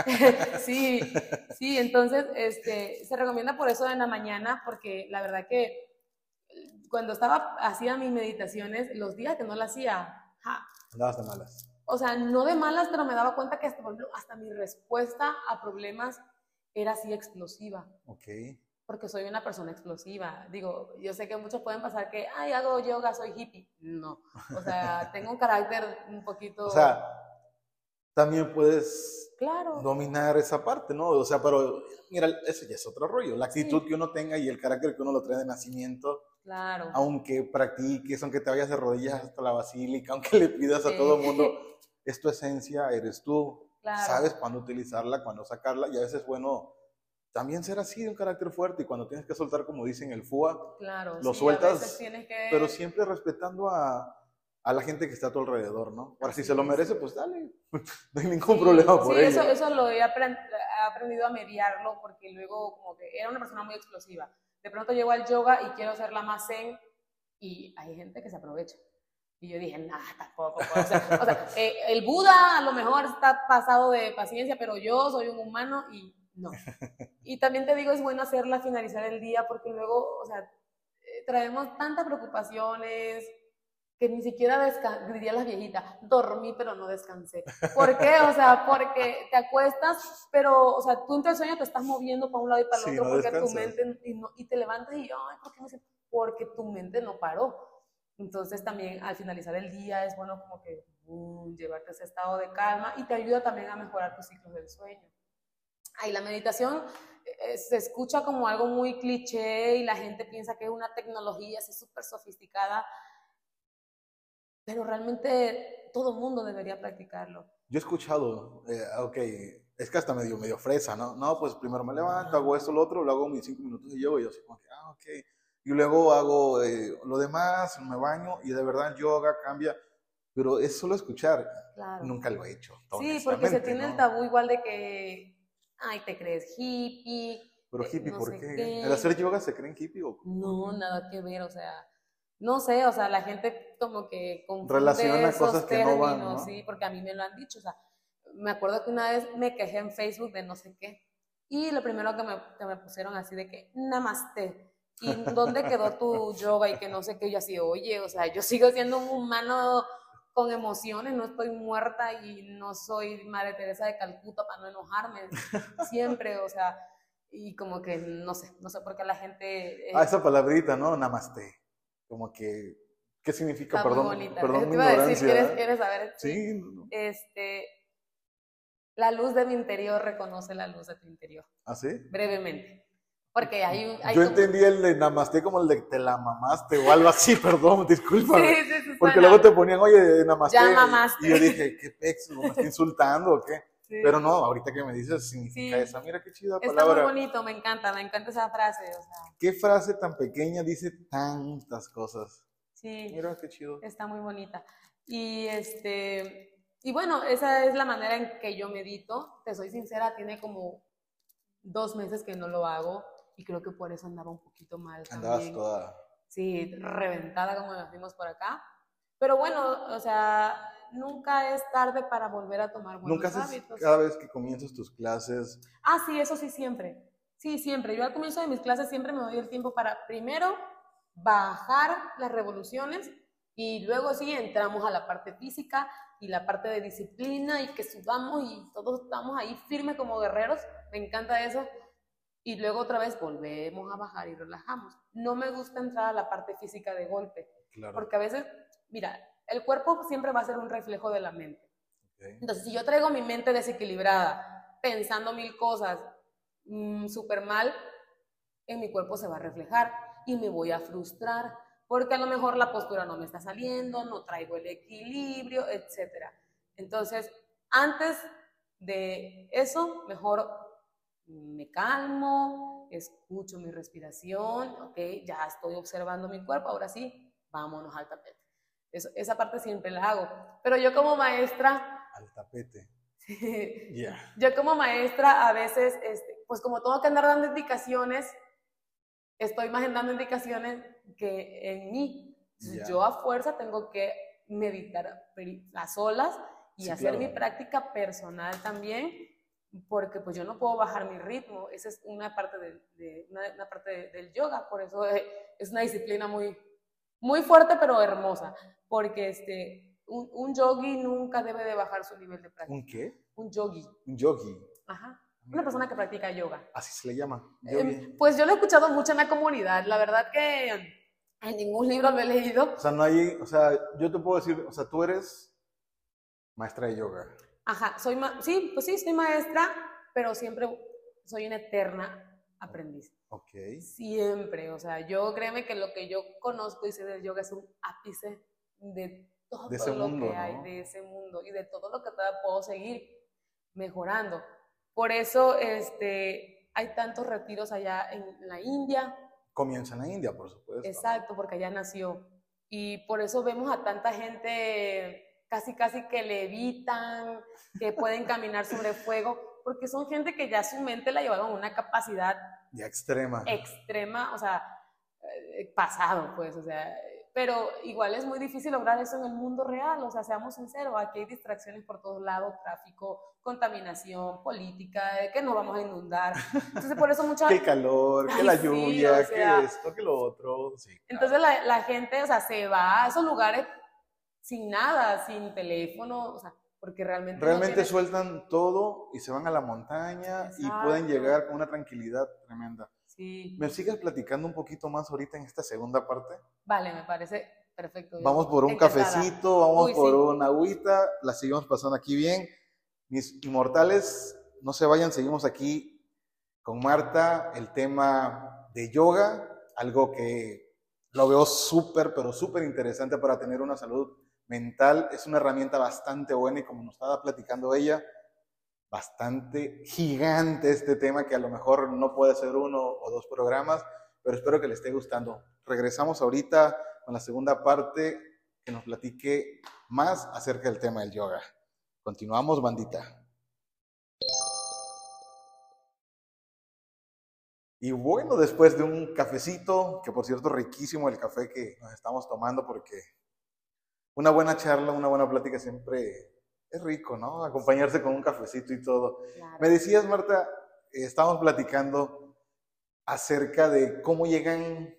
sí, sí, entonces este, se recomienda por eso en la mañana, porque la verdad que cuando estaba, hacía mis meditaciones, los días que no las hacía, ja, andabas de malas. O sea, no de malas, pero me daba cuenta que hasta, hasta mi respuesta a problemas era así explosiva. Ok. Porque soy una persona explosiva. Digo, yo sé que muchos pueden pasar que, ay, hago yoga, soy hippie. No. O sea, tengo un carácter un poquito... O sea, también puedes claro. dominar esa parte, ¿no? O sea, pero mira, ese ya es otro rollo. La actitud que uno tenga y el carácter que uno lo trae de nacimiento Claro. Aunque practiques, aunque te vayas de rodillas hasta la basílica, aunque le pidas a todo el mundo, es tu esencia, eres tú. Sabes cuándo utilizarla, cuándo sacarla, y a veces es bueno también ser así de un carácter fuerte y cuando tienes que soltar, como dicen, el FUA, claro, lo sueltas, pero siempre respetando a, a, la gente que está a tu alrededor, ¿no? Ahora, si se lo merece, pues dale, no hay ningún problema por sí, ello. Eso, eso lo he aprendido a mediarlo porque luego como que era una persona muy explosiva de pronto llego al yoga y quiero ser la más zen y hay gente que se aprovecha. Y yo dije, nada, tampoco. O sea, o sea eh, el Buda a lo mejor está pasado de paciencia, pero yo soy un humano y no. Y también te digo, es bueno hacerla finalizar el día porque luego, o sea, eh, traemos tantas preocupaciones, que ni siquiera descansé, diría la viejita, dormí pero no descansé. ¿Por qué? O sea, porque te acuestas, pero, o sea, tú entre el sueño te estás moviendo para un lado y para el otro porque tu mente, y, no, y, te levantas y, ay, ¿por qué me siento? Porque tu mente no paró. Entonces también al finalizar el día es bueno como que um, llevarte ese estado de calma y te ayuda también a mejorar tus ciclos del sueño. Ahí la meditación eh, se escucha como algo muy cliché y la gente piensa que es una tecnología así súper sofisticada, pero realmente todo mundo debería practicarlo. Yo he escuchado, eh, ok, es que hasta medio, medio fresa, ¿no? No, pues primero me levanto, hago esto, lo otro, lo hago mis cinco minutos y yo, y yo así como que, ah, ok. Y luego hago eh, lo demás, me baño y de verdad yoga cambia, pero es solo escuchar. Claro. Nunca lo he hecho. Sí, porque se tiene el tabú igual de que, ay, te crees hippie. Pero eh, hippie, ¿por qué? ¿El hacer yoga se cree en hippie o No, nada que ver, o sea, no sé, o sea, la gente como que relaciona cosas que no van, ¿no? sí, porque a mí me lo han dicho, o sea, me acuerdo que una vez me quejé en Facebook de no sé qué, y lo primero que me, que me pusieron así de que, namaste, ¿y dónde quedó tu yoga? Y que no sé qué, yo así, oye, o sea, yo sigo siendo un humano con emociones, no estoy muerta y no soy Madre Teresa de Calcuta para no enojarme, siempre, o sea, y como que no sé, no sé por qué la gente... Eh, ah, esa palabrita, ¿no? Namaste como que, ¿qué significa? Está perdón, muy perdón mi iba a decir, ¿quieres, ¿quieres, saber? Sí. Este, la luz de mi interior reconoce la luz de tu interior. ¿Ah, sí? Brevemente. Porque hay un... Hay Yo entendí el de namaste como el de te la mamaste o algo así, perdón, disculpa. Sí, sí, sí, Porque luego te ponían, oye, namaste. Ya mamaste. Y yo dije, ¿qué pex? ¿Me está insultando o qué? Pero no, ahorita que me dices significa esa. Mira qué chida palabra. Está muy bonito, me encanta, me encanta esa frase. O sea. ¿Qué frase tan pequeña dice tantas cosas? Sí. Mira qué chido. Está muy bonita. Y este. Y bueno, esa es la manera en que yo medito. Te soy sincera, tiene como dos meses que no lo hago y creo que por eso andaba un poquito mal. Andabas toda. Sí, reventada como nos vimos por acá. Pero bueno, o sea, nunca es tarde para volver a tomar buenos Nunca haces hábitos. cada vez que comienzas tus clases. Ah, sí, eso sí, siempre. Sí, siempre. Yo al comienzo de mis clases siempre me doy el tiempo para, primero, bajar las revoluciones y luego sí entramos a la parte física y la parte de disciplina y que sudamos y todos estamos ahí firmes como guerreros. Me encanta eso. Y luego otra vez volvemos a bajar y relajamos. No me gusta entrar a la parte física de golpe, Claro. porque a veces, mira, el cuerpo siempre va a ser un reflejo de la mente. ok. Entonces, si yo traigo mi mente desequilibrada, pensando mil cosas mm, súper mal, en mi cuerpo se va a reflejar y me voy a frustrar porque a lo mejor la postura no me está saliendo, no traigo el equilibrio, etc. Entonces, antes de eso, mejor me calmo, escucho mi respiración, ok, ya estoy observando mi cuerpo, ahora sí, vámonos al tapete. Eso- esa parte siempre la hago. Pero yo como maestra, Al tapete. Ya. yo como maestra a veces, este, pues como tengo que andar dando indicaciones, estoy más en dando indicaciones que en mí. Ya. Yo a fuerza tengo que meditar a solas y Sí, hacer claro. mi práctica personal también, porque pues yo no puedo bajar mi ritmo. Esa es una parte, del- de, una, una parte de- del yoga, por eso es, es una disciplina muy, muy fuerte pero hermosa, porque este, un, un yogi nunca debe de bajar su nivel de práctica. ¿Un qué? Un yogi. Un yogi. Ajá. Una persona que practica yoga. Así se le llama. Em, pues yo lo he escuchado mucho en la comunidad. La verdad que en ningún libro lo he leído. O sea, no hay, o sea, yo te puedo decir, o sea, tú eres maestra de yoga. Ajá, soy ma sí, pues sí, soy maestra, pero siempre soy una eterna aprendiz. Ok. Siempre, o sea, yo créeme que lo que yo conozco y sé del yoga es un ápice de todo De lo mundo, que hay ¿no? de ese mundo y de todo lo que todavía puedo seguir mejorando. Por eso este, hay tantos retiros allá en la India, Comienza en la India, por supuesto. Exacto, porque allá nació. Y por eso vemos a tanta gente casi, casi que levitan, que pueden caminar sobre fuego, porque son gente que ya su mente la llevaron a una capacidad Ya extrema. extrema, o sea, eh, pasado, pues, o sea, pero igual es muy difícil lograr eso en el mundo real, o sea, seamos sinceros, aquí hay distracciones por todos lados, tráfico, contaminación, política, eh, que nos vamos a inundar. Entonces, por eso mucha... Que el calor, que la sí, lluvia, o sea. que esto, que lo otro. Sí, claro. Entonces la, la gente, o sea, se va a esos lugares sin nada, sin teléfono, o sea, porque realmente... no Realmente tienes- sueltan todo y se van a la montaña y pueden Exacto. llegar con una tranquilidad tremenda. Sí. ¿Me sigues platicando un poquito más ahorita en esta segunda parte? Vale, me parece perfecto. Vamos por un Encantada. cafecito, vamos Uy, por sí. una agüita, la seguimos pasando aquí bien. Mis inmortales, no se vayan, seguimos aquí con Marta, el tema de yoga, algo que lo veo súper, pero súper interesante para tener una salud mental. Es una herramienta bastante buena y como nos estaba platicando ella, bastante gigante este tema que a lo mejor no puede ser uno o dos programas, pero espero que le esté gustando. Regresamos ahorita con la segunda parte que nos platique más acerca del tema del yoga. Continuamos, bandita. Y bueno, después de un cafecito, que por cierto riquísimo el café que nos estamos tomando porque una buena charla, una buena plática siempre es rico, ¿no? Acompañarse con un cafecito y todo. Claro. Me decías, Marta, estábamos platicando acerca de cómo llegan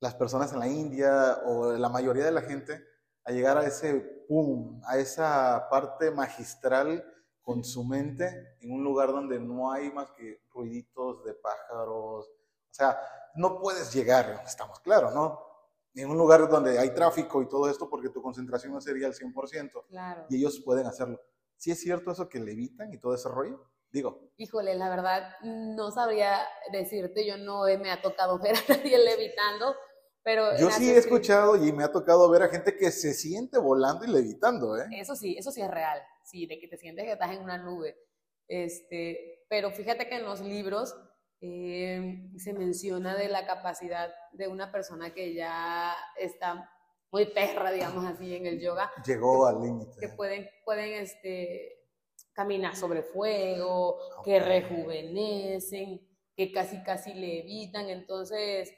las personas en la India o la mayoría de la gente a llegar a ese pum, a esa parte magistral con su mente en un lugar donde no hay más que ruiditos de pájaros. O sea, no puedes llegar, estamos claros, ¿no? En un lugar donde hay tráfico y todo esto porque tu concentración no sería al 100% Claro. y ellos pueden hacerlo. ¿Sí es cierto eso que levitan y todo ese rollo? Digo, Híjole, la verdad, no sabría decirte, yo no me ha tocado ver a nadie levitando, pero... yo sí he escuchado y me ha tocado ver a gente que se siente volando y levitando, ¿eh? Eso sí, eso sí es real, sí, de que te sientes que estás en una nube. Este, pero fíjate que en los libros eh, se menciona de la capacidad de una persona que ya está muy perra, digamos así, en el yoga, Llegó al límite. que pueden, pueden este, caminar sobre fuego, que Ok. rejuvenecen, que casi casi levitan. Entonces,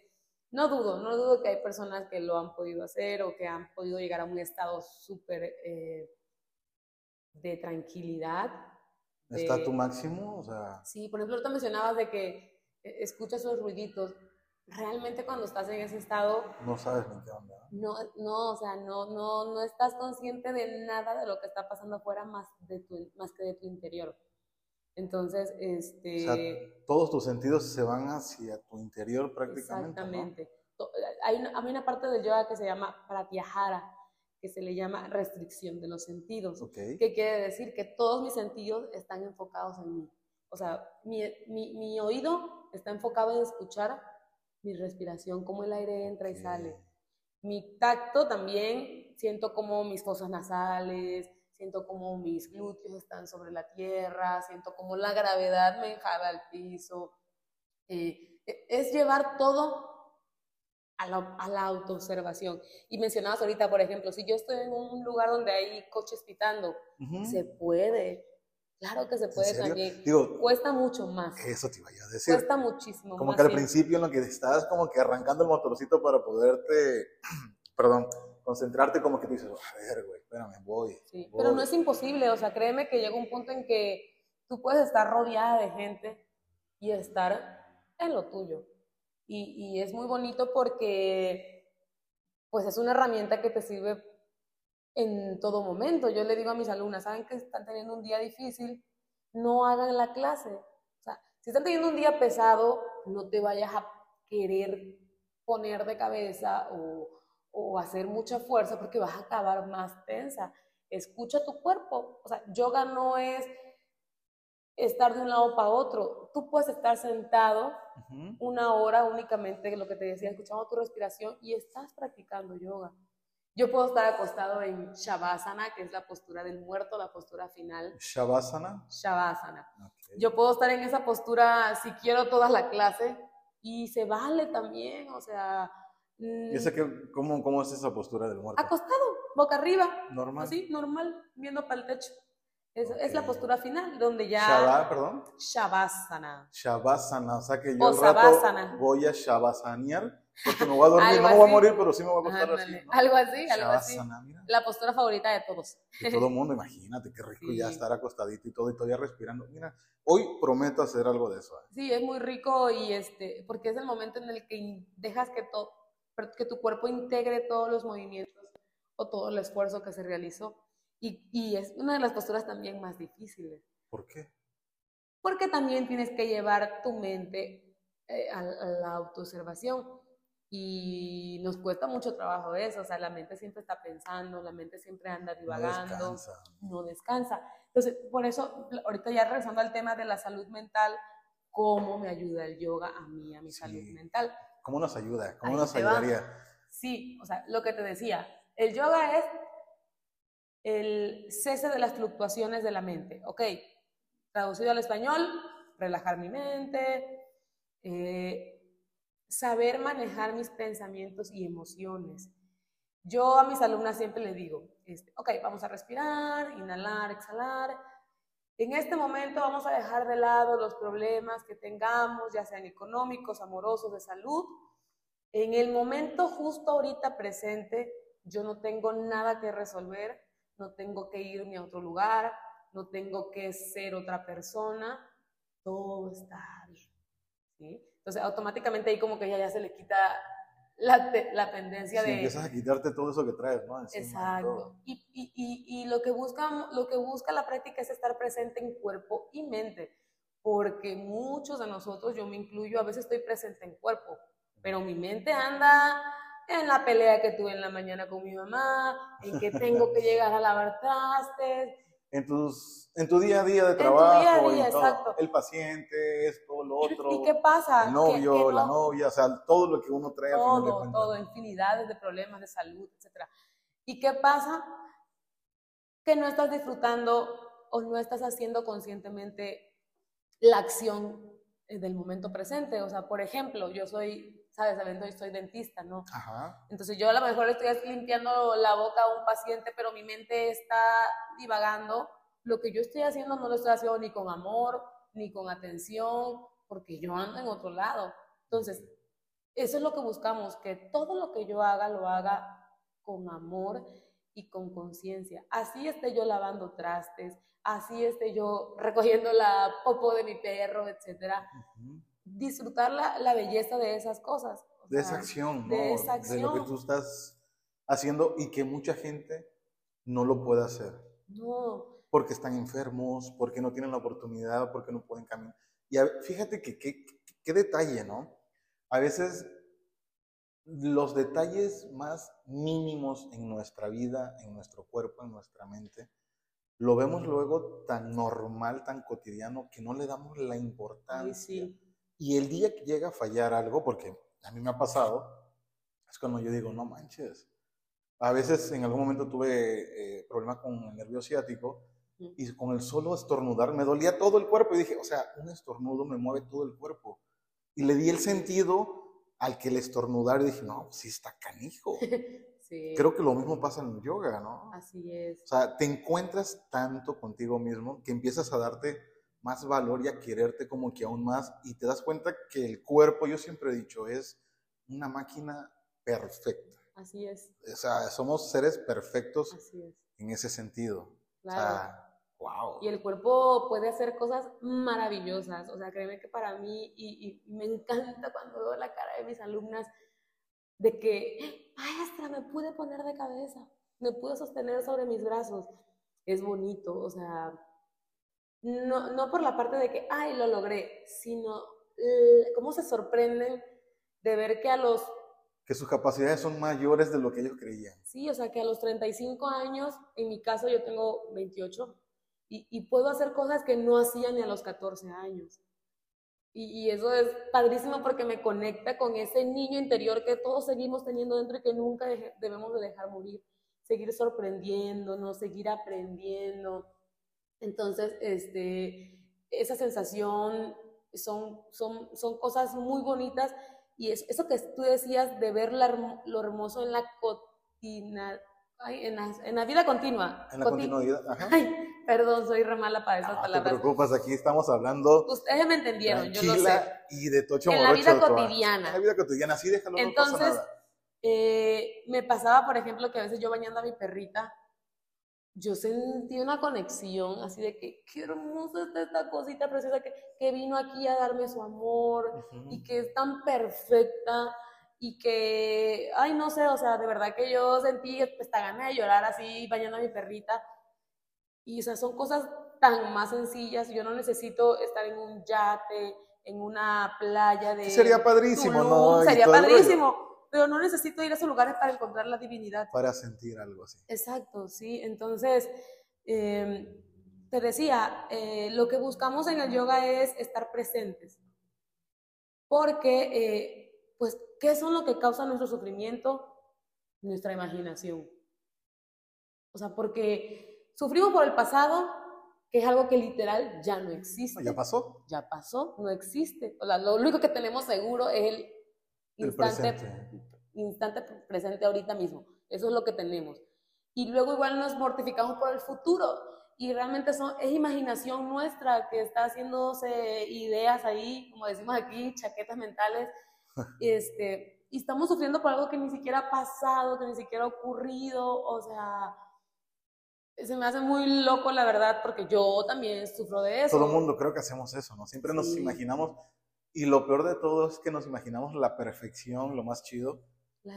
no dudo, no dudo que hay personas que lo han podido hacer o que han podido llegar a un estado súper eh, de tranquilidad. ¿Está de- tu máximo? O sea, Sí, por ejemplo, ahorita mencionabas de que eh, escuchas esos ruiditos. Realmente cuando estás en ese estado, no sabes ni qué onda. no, no, o sea, no, no, no estás consciente de nada de lo que está pasando afuera más, de tu, más que de tu interior. Entonces, este... O sea, todos tus sentidos se van hacia tu interior prácticamente. ¿no? Exactamente. To- Hay una, hay una parte del yoga que se llama pratyahara, que se le llama restricción de los sentidos. Ok. ¿Qué quiere decir? Que todos mis sentidos están enfocados en mí. O sea, mi, mi- mi oído está enfocado en escuchar mi respiración, cómo el aire entra y Ok. sale. Mi tacto también, siento como mis fosas nasales, siento como mis glúteos están sobre la tierra, siento como la gravedad me enjaba al piso. Eh, e- es llevar todo a la, a la autoobservación. Y mencionabas ahorita, por ejemplo, si yo estoy en un lugar donde hay coches pitando, Ujú. se puede. Claro que se ¿En puede también. Digo, Cuesta mucho más. eso te iba a decir. Cuesta muchísimo Como más. que al sí. principio en lo que estás como que arrancando el motorcito para poderte, perdón, concentrarte como que te dices, a ver, güey, espérame, voy. Sí, voy". Pero no es imposible, o sea, créeme que llega un punto en que tú puedes estar rodeada de gente y estar en lo tuyo. Y, y es muy bonito porque, pues, es una herramienta que te sirve en todo momento. Yo le digo a mis alumnas, saben que están teniendo un día difícil, no hagan la clase. O sea, si están teniendo un día pesado, no te vayas a querer poner de cabeza o, o hacer mucha fuerza porque vas a acabar más tensa. Escucha tu cuerpo. O sea, yoga no es estar de un lado para otro. Tú puedes estar sentado Ujú. una hora únicamente, lo que te decía, escuchando tu respiración y estás practicando yoga. Yo puedo estar acostado en Shavasana, que es la postura del muerto, la postura final. Shavasana. Shavasana. Ok. Yo puedo estar en esa postura si quiero toda la clase y se vale también, o sea, mm, ¿Y esa que, cómo, cómo es esa postura del muerto? acostado, boca arriba, Normal. así, normal, viendo para el techo. Es, es la postura final, donde ya... Perdón. Shavasana. Shavasana, o sea que yo O rato voy a shavasanear porque me voy a dormir, no me voy a morir, pero sí me voy a acostar así. Algo así, algo así. Mira. La postura favorita de todos. De todo el mundo, imagínate qué rico ya estar acostadito y todo y todavía respirando. Mira, hoy prometo hacer algo de eso. ¿eh? Sí, es muy rico y este, porque es el momento en el que dejas que, to- que tu cuerpo integre todos los movimientos o todo el esfuerzo que se realizó. Y, y es una de las posturas también más difíciles, ¿Por qué? porque también tienes que llevar tu mente eh, a, a la autoobservación. Y nos cuesta mucho trabajo eso, o sea, la mente siempre está pensando, la mente siempre anda No divagando. descansa. no descansa. Entonces, por eso, ahorita ya regresando al tema de la salud mental, ¿cómo me ayuda el yoga a mí, a mi Sí. salud mental? ¿Cómo nos ayuda? ¿Cómo Ahí nos te va. ayudaría? Sí, o sea, lo que te decía, el yoga es el cese de las fluctuaciones de la mente, ¿ok? Traducido al español, relajar mi mente, eh, saber manejar mis pensamientos y emociones. Yo a mis alumnas siempre les digo, este, ok, vamos a respirar, inhalar, exhalar. En este momento vamos a dejar de lado los problemas que tengamos, ya sean económicos, amorosos, de salud. En el momento justo ahorita presente, yo no tengo nada que resolver, no tengo que irme a otro lugar, no tengo que ser otra persona, todo está bien. ¿sí? Entonces, automáticamente ahí como que ya, ya se le quita la, te- la tendencia de... empiezas a quitarte todo eso que traes, ¿no? Encima. Exacto. Y, y, y, y lo, que busca, lo que busca la práctica es estar presente en cuerpo y mente, porque muchos de nosotros, yo me incluyo, a veces estoy presente en cuerpo, pero mi mente anda en la pelea que tuve en la mañana con mi mamá, en que tengo que llegar a lavar trastes, En, tus, en tu día a día de tu trabajo, día a día, y todo. exacto. el paciente, esto, lo otro, ¿Y qué pasa? el novio, que la no- novia, o sea, todo lo que uno trae todo, cuentas. todo, infinidades de problemas de salud, etc. ¿Y qué pasa? Que no estás disfrutando o no estás haciendo conscientemente la acción eh, del momento presente. O sea, por ejemplo, yo soy, sabes, Sabiendo, yo soy dentista, ¿no? Ajá. Entonces yo a lo mejor estoy limpiando la boca a un paciente, pero mi mente está divagando. Lo que yo estoy haciendo no lo estoy haciendo ni con amor, ni con atención, porque yo ando en otro lado. Entonces, eso es lo que buscamos, que todo lo que yo haga lo haga con amor y con conciencia. Así esté yo lavando trastes, así esté yo recogiendo la popo de mi perro, etcétera. Disfrutar la, la, belleza de esas cosas. de esa acción, ¿no? De esa acción. De lo que tú estás haciendo y que mucha gente no lo puede hacer. No. Porque están enfermos, porque no tienen la oportunidad, porque no pueden caminar. Y fíjate que qué detalle, ¿no? A veces los detalles más mínimos en nuestra vida, en nuestro cuerpo, en nuestra mente, lo vemos luego tan normal, tan cotidiano, que no le damos la importancia. Y el día que llega a fallar algo, porque a mí me ha pasado, es cuando yo digo, no manches. A veces en algún momento tuve eh, problemas con el nervio ciático y con el solo estornudar me dolía todo el cuerpo y dije, o sea, un estornudo me mueve todo el cuerpo. Y le di el sentido al que le estornudar y dije, no, pues sí está canijo. sí. Creo que lo mismo pasa en el yoga, ¿no? Así es. O sea, te encuentras tanto contigo mismo que empiezas a darte más valor y a quererte como que aún más y te das cuenta que el cuerpo, yo siempre he dicho, es una máquina perfecta. Así es. O sea, somos seres perfectos en ese sentido. Claro. Y el cuerpo puede hacer cosas maravillosas. O sea, créeme que para mí, y, me encanta cuando veo la cara de mis alumnas, de que, maestra, me pude poner de cabeza, me pude sostener sobre mis brazos. Es bonito, o sea, no, no por la parte de que, ay, lo logré, sino cómo se sorprenden de ver que a los... Que sus capacidades son mayores de lo que ellos creían. Sí, o sea, que a los 35 años, en mi caso yo tengo 28, y, puedo hacer cosas que no hacía ni a los 14 años. Y, eso es padrísimo porque me conecta con ese niño interior que todos seguimos teniendo dentro y que nunca debemos de dejar morir. Seguir sorprendiéndonos, seguir aprendiendo. Entonces, este, esa sensación son, son, son cosas muy bonitas y es, eso que tú decías de ver lo hermoso en la cotidianidad en, la, en, la, vida continua. En la continuidad, Ay, perdón, soy re mala para esas palabras. No te preocupes, aquí estamos hablando. Ustedes me entendieron, yo lo sé. Y de Tocho En la vida cotidiana. En la vida cotidiana, sí, déjalo, Entonces, no pasa nada. Eh, me pasaba, por ejemplo, que a veces yo bañando a mi perrita, yo sentí una conexión así de que qué hermosa está esta cosita preciosa que, que vino aquí a darme su amor y que es tan perfecta y que, ay, no sé, o sea, de verdad que yo sentí esta gana de llorar así bañando a mi perrita. Y, o sea, son cosas tan más sencillas. Yo no necesito estar en un yate, en una playa de. Sería padrísimo, ¿no? Sería padrísimo, pero no necesito ir a esos lugares para encontrar la divinidad. Para sentir algo así. Exacto, sí. Entonces, em, te decía, eh, lo que buscamos en el yoga es estar presentes. Porque, eh, pues, ¿Qué son lo que causa nuestro sufrimiento? Nuestra imaginación. O sea, porque sufrimos por el pasado, que es algo que literal ya no existe. ¿Ya pasó? Ya pasó, no existe. O sea, lo único que tenemos seguro es el, instante, presente. instante presente ahorita mismo. Eso es lo que tenemos. Y luego igual nos mortificamos por el futuro. Y realmente son, es imaginación nuestra que está haciéndose ideas ahí, como decimos aquí, chaquetas mentales, este, y estamos sufriendo por algo que ni siquiera ha pasado, que ni siquiera ha ocurrido, o sea, se me hace muy loco la verdad, porque yo también sufro de eso. Todo el mundo creo que hacemos eso, ¿no? Siempre nos imaginamos, y lo peor de todo es que nos imaginamos la perfección, lo más chido,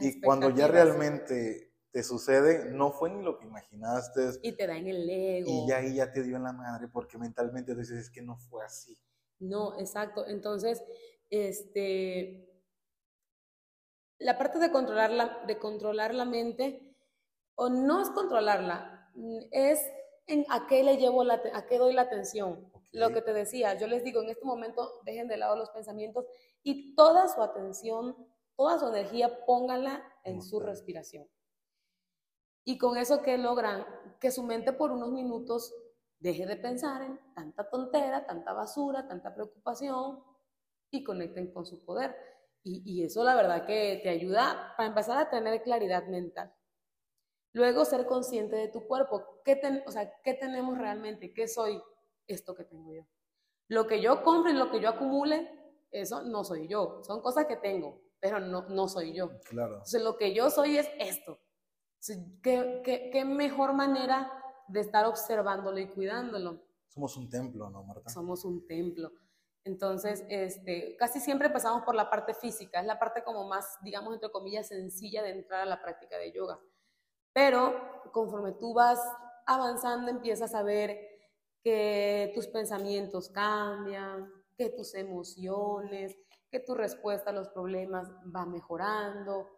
y cuando ya realmente te sucede, no fue ni lo que imaginaste. Y te da en el ego. Y ya ahí ya te dio en la madre, porque mentalmente dices, es que no fue así. No, exacto. Entonces, este, la parte de controlar la, de controlar la mente, o no es controlarla, es en a qué le llevo la, a qué doy la atención. Lo que te decía, yo les digo, en este momento dejen de lado los pensamientos y toda su atención, toda su energía, pónganla en su respiración. Y con eso, ¿qué logran? Que su mente por unos minutos deje de pensar en tanta tontera, tanta basura, tanta preocupación y conecten con su poder. Y, eso la verdad que te ayuda para empezar a tener claridad mental. Luego ser consciente de tu cuerpo. ¿Qué, o sea, ¿qué tenemos realmente? ¿Qué soy? Esto que tengo yo. Lo que yo compro y lo que yo acumule, eso no soy yo. Son cosas que tengo, pero no, no soy yo. Claro. Entonces lo que yo soy es esto. ¿Qué, qué, qué mejor manera de estar observándolo y cuidándolo? Somos un templo, ¿no, Marta? Somos un templo. Entonces, este, casi siempre pasamos por la parte física, es la parte como más, digamos, entre comillas, sencilla de entrar a la práctica de yoga. Pero conforme tú vas avanzando, empiezas a ver que tus pensamientos cambian, que tus emociones, que tu respuesta a los problemas va mejorando.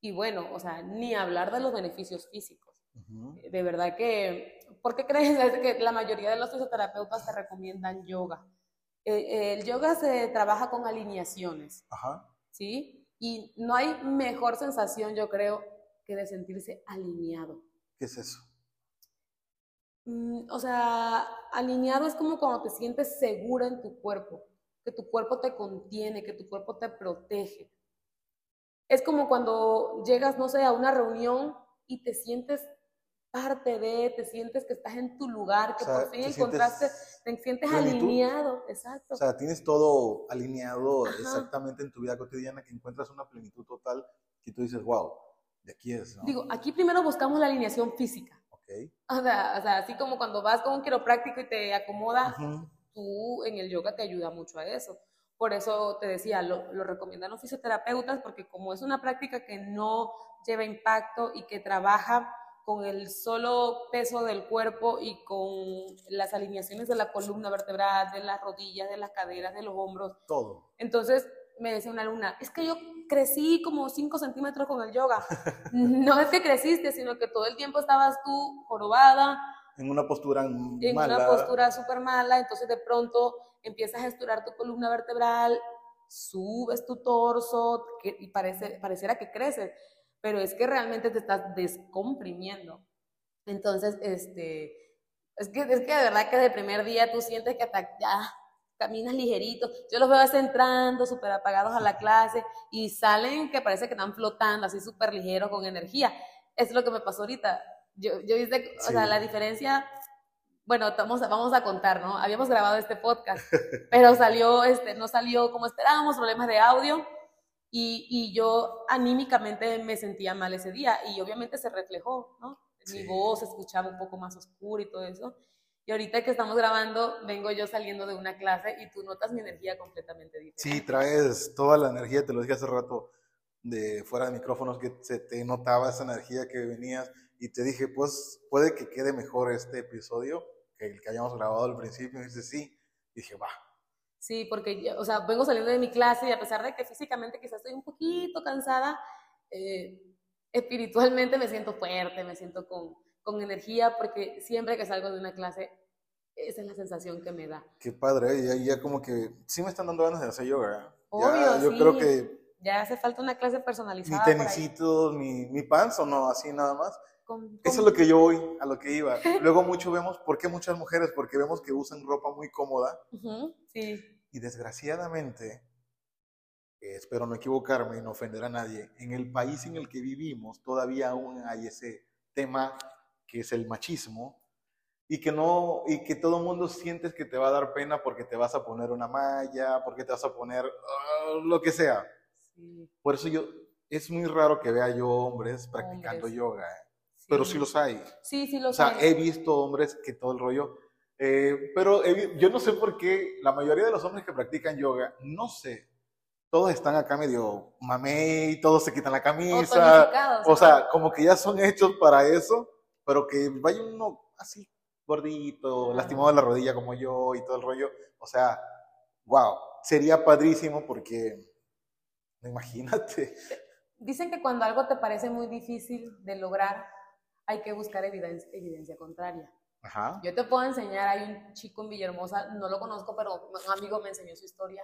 Y bueno, o sea, ni hablar de los beneficios físicos. De verdad que, ¿por qué crees que la mayoría de los fisioterapeutas te recomiendan yoga? Eh, el yoga se trabaja con alineaciones, Ajá. ¿sí? Y no hay mejor sensación, yo creo, que de sentirse alineado. ¿Qué es eso? Mm, o sea, alineado es como cuando te sientes segura en tu cuerpo, que tu cuerpo te contiene, que tu cuerpo te protege. Es como cuando llegas, no sé, a una reunión y te sientes parte de, te sientes que estás en tu lugar, que por fin encontraste, te sientes alineado, exacto. O sea, tienes todo alineado exactamente en tu vida cotidiana, que encuentras una plenitud total que tú dices, wow, de aquí es. ¿no? Digo, aquí primero buscamos la alineación física. Okay. O, sea, o sea, así como cuando vas con un quiropráctico y te acomoda, tú en el yoga te ayuda mucho a eso. Por eso te decía, lo, lo recomiendan los fisioterapeutas, porque como es una práctica que no lleva impacto y que trabaja con el solo peso del cuerpo y con las alineaciones de la columna vertebral, de las rodillas, de las caderas, de los hombros. Todo. Entonces me decía una alumna, es que yo crecí como 5 centímetros con el yoga. no es que creciste, sino que todo el tiempo estabas tú jorobada. En una postura en una postura súper mala, entonces de pronto empiezas a estudiar tu columna vertebral, subes tu torso y parece, pareciera que creces pero es que realmente te estás descomprimiendo. Entonces, este, es que, es que de verdad que de primer día tú sientes que hasta ya caminas ligerito. Yo los veo entrando súper apagados a la clase y salen que parece que están flotando así súper ligeros con energía. Es lo que me pasó ahorita. Yo, yo viste, o sea, la diferencia, bueno, vamos, vamos a contar, ¿no? Habíamos grabado este podcast, pero salió, este, no salió como esperábamos, problemas de audio y, y, yo anímicamente me sentía mal ese día y obviamente se reflejó, ¿no? Mi voz se escuchaba un poco más oscura y todo eso. Y ahorita que estamos grabando, vengo yo saliendo de una clase y tú notas mi energía completamente diferente. Sí, traes toda la energía, te lo dije hace rato, de fuera de micrófonos, que se te notaba esa energía que venías y te dije, pues puede que quede mejor este episodio que el que habíamos grabado al principio. Y dice, sí. Y dije, va, Sí, porque, o sea, vengo saliendo de mi clase y a pesar de que físicamente quizás estoy un poquito cansada, eh, espiritualmente me siento fuerte, me siento con, con, energía, porque siempre que salgo de una clase, esa es la sensación que me da. Qué padre, ¿eh? ya, ya como que sí me están dando ganas de hacer yoga. ¿eh? Obvio, yo creo que... Ya hace falta una clase personalizada. Mi tenisitos, mi, mi pants o no, así nada más. Eso es lo que yo voy, a lo que iba. Luego mucho vemos, ¿por qué muchas mujeres? Porque vemos que usan ropa muy cómoda. Sí. Y desgraciadamente, eh, espero no equivocarme y no ofender a nadie, en el país en el que vivimos todavía aún hay ese tema que es el machismo y que no y que todo el mundo sientes que te va a dar pena porque te vas a poner una malla, porque te vas a poner ah, lo que sea. Por eso yo es muy raro que vea yo hombres practicando yoga, ¿eh? pero sí los hay. Sí, sí los hay. O sea, he visto hombres que todo el rollo eh, pero yo no sé por qué la mayoría de los hombres que practican yoga, no sé, todos están acá medio mamey, todos se quitan la camisa, o, sea, como que ya son hechos para eso, pero que vaya uno así gordito, lastimado de la rodilla como yo y todo el rollo, o sea, wow, sería padrísimo porque, imagínate. Dicen que cuando algo te parece muy difícil de lograr, hay que buscar evidencia, evidencia contraria. Yo te puedo enseñar, hay un chico en Villahermosa, no lo conozco, pero un amigo me enseñó su historia.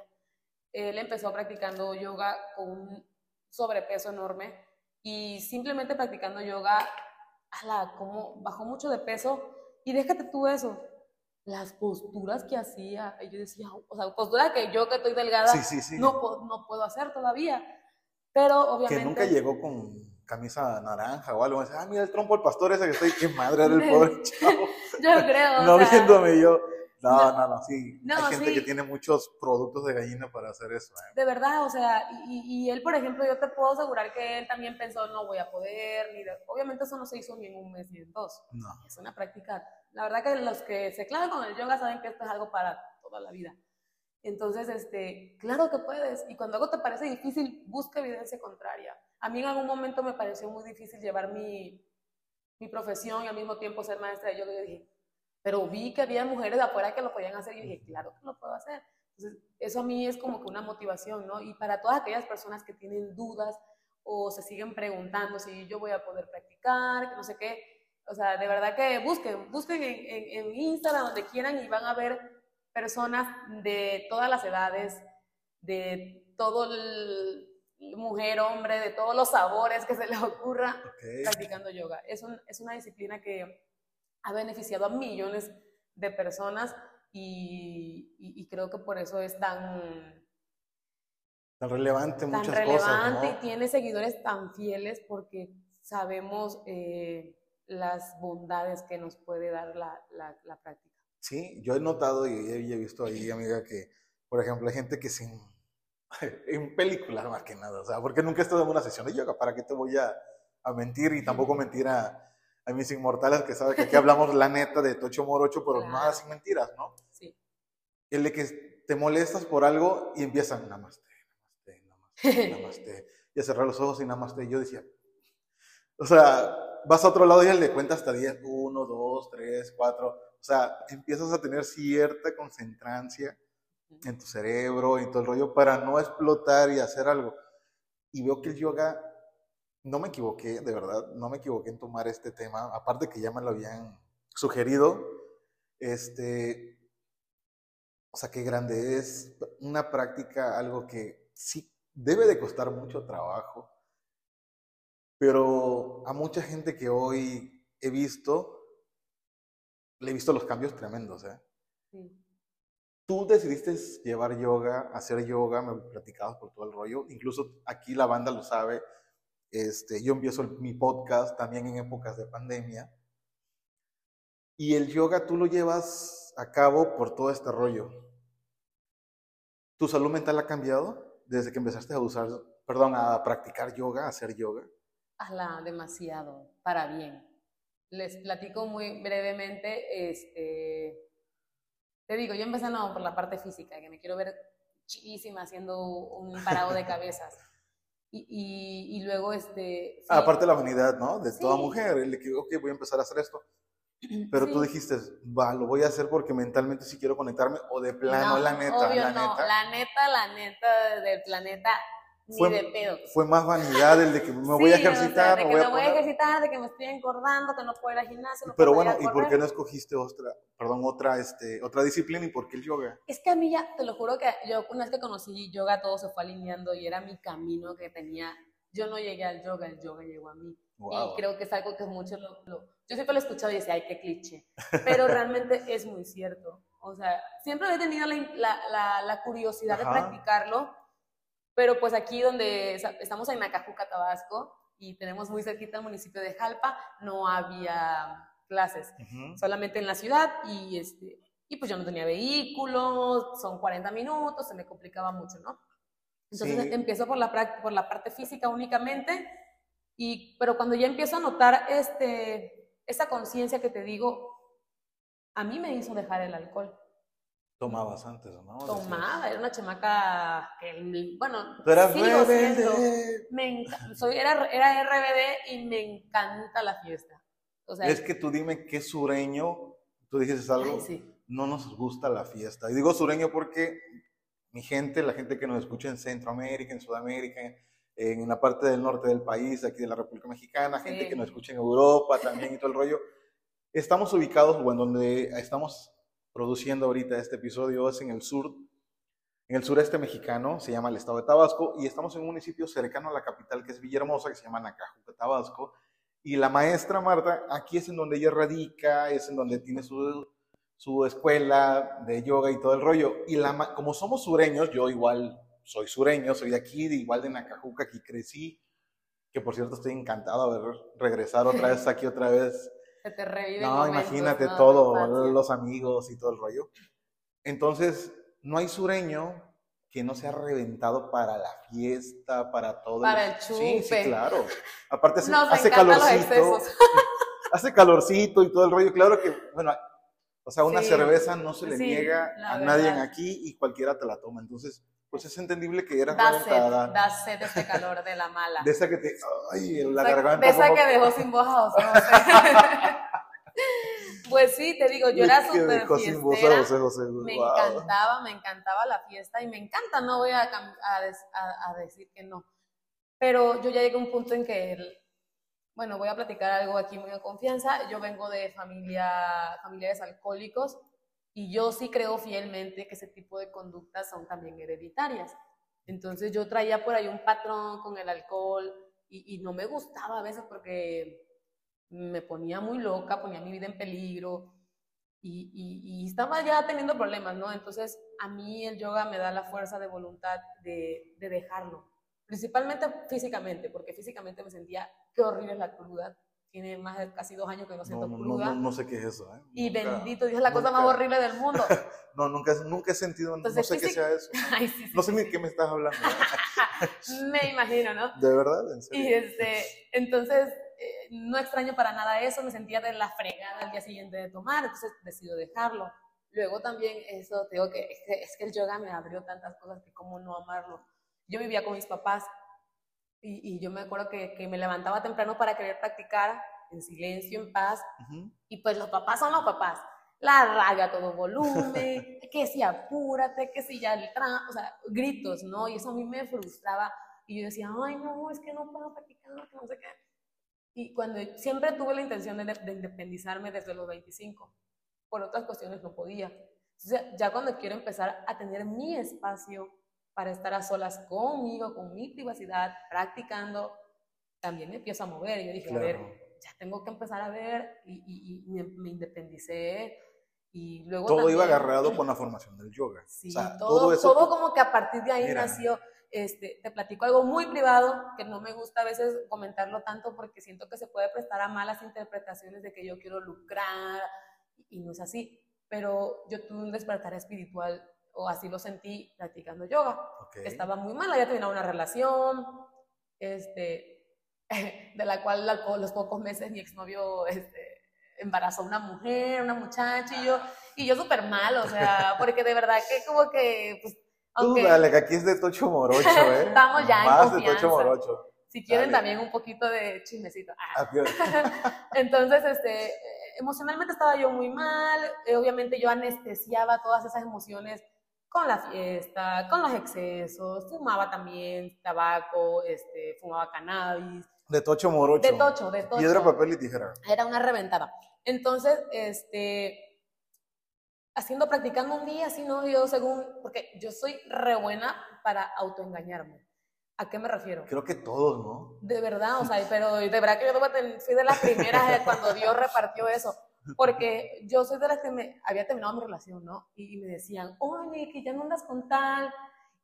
Él empezó practicando yoga con un sobrepeso enorme y simplemente practicando yoga, ala, como bajó mucho de peso y déjate tú eso, las posturas que hacía, y yo decía, o sea, posturas que yo que estoy delgada No, no puedo hacer todavía, pero obviamente... Que nunca llegó con camisa naranja o algo. Ah, mira el trompo del pastor ese que estoy. Qué madre era el pobre chavo. yo creo. no viéndome yo. No, no, no, sí. No, Hay gente sí. que tiene muchos productos de gallina para hacer eso. ¿eh? De verdad, o sea, y, y él, por ejemplo, yo te puedo asegurar que él también pensó, no voy a poder, ni de- obviamente eso no se hizo ni en un mes ni en dos. No. Es una práctica. La verdad que los que se clavan con el yoga saben que esto es algo para toda la vida. Entonces, este, claro que puedes. Y cuando algo te parece difícil, busca evidencia contraria. A mí en algún momento me pareció muy difícil llevar mi, mi profesión y al mismo tiempo ser maestra de yoga. Y yo dije, pero vi que había mujeres de afuera que lo podían hacer y dije, claro que lo puedo hacer. Entonces, eso a mí es como que una motivación, ¿no? Y para todas aquellas personas que tienen dudas o se siguen preguntando si yo voy a poder practicar, que no sé qué, o sea, de verdad que busquen, busquen en, en, en Instagram, donde quieran, y van a ver personas de todas las edades, de todo el mujer, hombre, de todos los sabores que se les ocurra, Ok. practicando yoga. Es, un- es una disciplina que ha beneficiado a millones de personas y, y- y creo que por eso es tan, Tan relevante tan muchas relevante cosas, y tiene seguidores tan fieles porque sabemos eh, las bondades que nos puede dar la, la- la práctica. Sí, yo he notado y he, he visto ahí, amiga, que, por ejemplo, hay gente que sin... En películas más que nada, o sea, porque nunca he estado en una sesión de yoga, ¿para qué te voy a, a mentir? Y tampoco mentir a, a mis inmortales que saben que aquí hablamos la neta de Tocho Morocho, pero Claro. nada sin mentiras, ¿no? Sí. El de que te molestas por algo y empiezan namaste, namaste, namaste, namaste, y a cerrar los ojos y namaste. Y yo decía, o sea, vas a otro lado y él le cuenta hasta 10, 1, 2, 3, 4. O sea, empiezas a tener cierta concentrancia en tu cerebro y todo el rollo para no explotar y hacer algo. Y veo que el yoga, no me equivoqué, de verdad, no me equivoqué en tomar este tema, aparte que ya me lo habían sugerido. Este, o sea, qué grande es una práctica, algo que sí debe de costar mucho trabajo, pero a mucha gente que hoy he visto, le he visto los cambios tremendos, ¿eh? Sí. Tú decidiste llevar yoga, hacer yoga, me platicabas por todo el rollo, incluso aquí la banda lo sabe, este, yo empiezo el- mi podcast también en épocas de pandemia, y el yoga tú lo llevas a cabo por todo este rollo. ¿Tu salud mental ha cambiado desde que empezaste a usar, perdón, a practicar yoga, a hacer yoga? Hazla demasiado, para bien. Les platico muy brevemente, este, te digo, yo empezando por la parte física, que me quiero ver chidísima haciendo un parado de cabezas. Y, y, y luego, este... Ah, aparte de la vanidad, ¿no? De toda Sí. mujer, el de que, ok, voy a empezar a hacer esto. Pero tú dijiste, va, lo voy a hacer porque mentalmente sí quiero conectarme, o de plano, No, la neta, obvio la no, neta. la neta, la neta del planeta, ni Fue- de pedo. Fue más vanidad el de que me voy a Sí, o sea, ejercitar, de me que voy me a voy a ejercitar, de que me estoy engordando, que no puedo ir al gimnasio. no Pero bueno, a ¿y por qué no escogiste otra, perdón, otra, este, otra disciplina y por qué el yoga? Es que a mí ya, te lo juro que yo una vez que conocí yoga todo se fue alineando y era mi camino que tenía. Yo no llegué al yoga, el yoga llegó a mí. Wow. Y creo que es algo que muchos lo, lo- Yo siempre lo he escuchado y decía, ay, qué cliché. Pero realmente es muy cierto. O sea, siempre he tenido la, la- la- la curiosidad de Ajá. practicarlo, pero pues aquí donde estamos en Nacajuca, Tabasco, y tenemos muy cerquita el municipio de Jalpa, no había clases Ujú. solamente en la ciudad y este y pues yo no tenía vehículo, son 40 minutos, se me complicaba mucho, ¿no? Entonces Sí. empiezo por la por la parte física únicamente y pero cuando ya empiezo a notar este esa conciencia que te digo a mí me hizo dejar el alcohol. Tomabas antes, ¿no? Tomaba, era una chamaca que bueno, Tú eras sigo siendo. Me soy era era RBD y me encanta la fiesta. O sea, Es que tú dime qué sureño, tú dices algo, ay, sí. no nos gusta la fiesta. Y digo sureño porque mi gente, la gente que nos escucha en Centroamérica, en Sudamérica, en la parte del norte del país, aquí de la República Mexicana, gente Sí. que nos escucha en Europa también y todo el rollo, estamos ubicados, o en donde estamos produciendo ahorita este episodio, es en el sur, en el sureste mexicano, se llama el estado de Tabasco, y estamos en un municipio cercano a la capital, que es Villahermosa, que se llama Nacajuca, Tabasco, y la maestra Marta, aquí es en donde ella radica, es en donde tiene su, su escuela de yoga y todo el rollo. Y la, como somos sureños, yo igual soy sureño, soy de aquí, de igual de Nacajuca, aquí crecí, que por cierto estoy encantado de regresar otra vez aquí, otra vez Se te revive. No, imagínate todo, los amigos y todo el rollo. Entonces, no hay sureño que no sea reventado para la fiesta, para todo. Para el chupe. Sí, sí, claro. Aparte hace, hace calorcito. hace calorcito y todo el rollo. Claro que, bueno, o sea, una cerveza no se le niega a nadie aquí y cualquiera te la toma. Entonces, pues es entendible que eras da reventada. Sed, da sed ese calor de la mala. De esa que te, ay, en la garganta. De esa que dejó sin voz a Pues sí, te digo, yo era súper fiestera. me encantaba, me encantaba la fiesta y me encanta, no voy a, a, decir que no. Pero yo ya llegué a un punto en que, bueno, voy a platicar algo aquí muy en confianza. Yo vengo de familia, familiares alcohólicos y yo sí creo fielmente que ese tipo de conductas son también hereditarias. Entonces yo traía por ahí un patrón con el alcohol y, no me gustaba a veces porque me ponía muy loca, ponía mi vida en peligro y, y, estaba ya teniendo problemas, ¿no? Entonces, a mí el yoga me da la fuerza de voluntad de, de dejarlo, principalmente físicamente, porque físicamente me sentía, qué horrible la cruda, tiene más de casi dos años que no siento cruda. No, no, sé qué es eso, ¿eh? Y bendito Dios, es la cosa más horrible del mundo. no, nunca, nunca he sentido, no sé qué sea eso. no sé ni de qué me estás hablando. me imagino, ¿no? De verdad, en serio. Y este, entonces, eh, no extraño para nada eso, me sentía de la fregada el día siguiente de tomar, entonces decido dejarlo. Luego también eso, te digo que es que el yoga me abrió tantas cosas que cómo no amarlo. Yo vivía con mis papás y, y yo me acuerdo que, que, me levantaba temprano para querer practicar en silencio, en paz, y pues los papás son los papás. La rabia a todo volumen, que si apúrate, que si ya el o sea, gritos, ¿no? Y eso a mí me frustraba. Y yo decía, ay, no, es que no puedo practicar, no sé qué. Y cuando siempre tuve la intención de, de, independizarme desde los 25, por otras cuestiones no podía. Entonces, ya cuando quiero empezar a tener mi espacio para estar a solas conmigo, con mi privacidad, practicando, también me empiezo a mover. Y yo dije, a ver, ya tengo que empezar a ver y, y, me, independicé. Y luego todo iba agarrado con la formación del yoga. Sí, todo, todo, como que a partir de ahí nació. Este, te platico algo muy privado que no me gusta a veces comentarlo tanto porque siento que se puede prestar a malas interpretaciones de que yo quiero lucrar y no es así. Pero yo tuve un despertar espiritual o así lo sentí practicando yoga. Estaba muy mal, había terminado una relación, este, de la cual a los pocos meses mi exnovio este, embarazó a una mujer, una muchacha, y yo, y yo súper mal, o sea, porque de verdad que como que, pues, Tú dale, que aquí es de Tocho Morocho, ¿eh? Estamos ya Más de Tocho Morocho. Si quieren también un poquito de chismecito. Ah. Entonces, este, emocionalmente estaba yo muy mal, eh, obviamente yo anestesiaba todas esas emociones con la fiesta, con los excesos, fumaba también tabaco, este, fumaba cannabis. De tocho morocho. De tocho, de tocho. Piedra, papel y tijera. Era una reventada. Entonces, este, haciendo, practicando un día, así, ¿no? Yo según, porque yo soy re buena para autoengañarme. ¿A qué me refiero? Creo que todos, ¿no? De verdad, o sea, pero de verdad que yo fui de las primeras cuando Dios repartió eso. Porque yo soy de las que me había terminado mi relación, ¿no? Y, me decían, oye, que ya no andas con tal,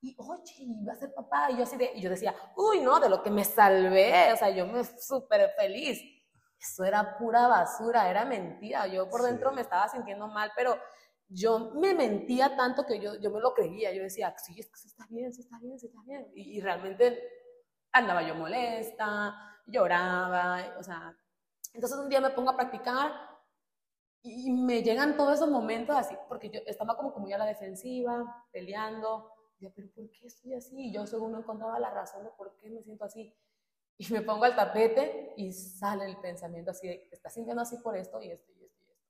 y oye, va a ser papá. Y yo así de, y yo decía, uy, no, de lo que me salvé, o sea, yo me súper feliz. Eso era pura basura, era mentira. Yo por dentro me estaba sintiendo mal, pero yo me mentía tanto que yo, yo me lo creía. Yo decía, sí, es que sí está bien, sí está bien, sí está bien. Y, y realmente andaba yo molesta, lloraba, o sea. Entonces un día me pongo a practicar y me llegan todos esos momentos así, porque yo estaba como, como ya a la defensiva, peleando. Yo, pero ¿por qué estoy así? Y yo según no encontraba la razón de por qué me siento así. Y me pongo al tapete y sale el pensamiento así de, te estás sintiendo así por esto y esto y esto y esto.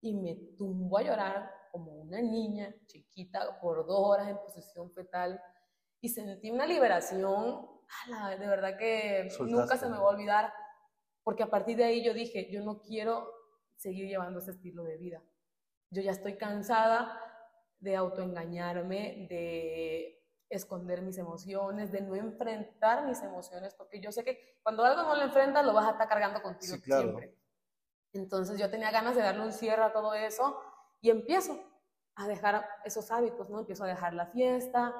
Y me tumbo a llorar como una niña chiquita por dos horas en posición fetal. Y sentí una liberación, de verdad que nunca se me va a olvidar. Porque a partir de ahí yo dije, yo no quiero seguir llevando ese estilo de vida. Yo ya estoy cansada de autoengañarme, de esconder mis emociones, de no enfrentar mis emociones, porque yo sé que cuando algo no lo enfrentas, lo vas a estar cargando contigo siempre. Entonces yo tenía ganas de darle un cierre a todo eso y empiezo a dejar esos hábitos, ¿no? Empiezo a dejar la fiesta,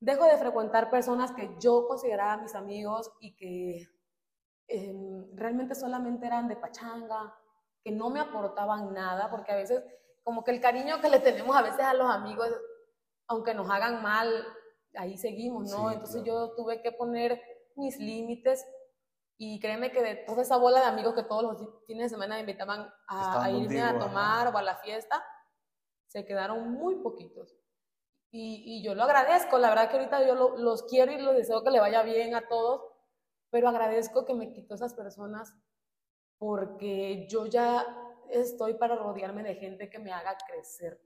dejo de frecuentar personas que yo consideraba mis amigos y que em, realmente solamente eran de pachanga, que no me aportaban nada, porque a veces como que el cariño que le tenemos a veces a los amigos, aunque nos hagan mal, ahí seguimos, ¿no? Sí, Entonces claro. yo tuve que poner mis límites y créeme que de toda esa bola de amigos que todos los fines de semana me invitaban a, a irme a contigo, ajá. tomar o a la fiesta, se quedaron muy poquitos. Y, y yo lo agradezco, la verdad que ahorita yo lo- los quiero y los deseo que le vaya bien a todos, pero agradezco que me quitó esas personas porque yo ya estoy para rodearme de gente que me haga crecer.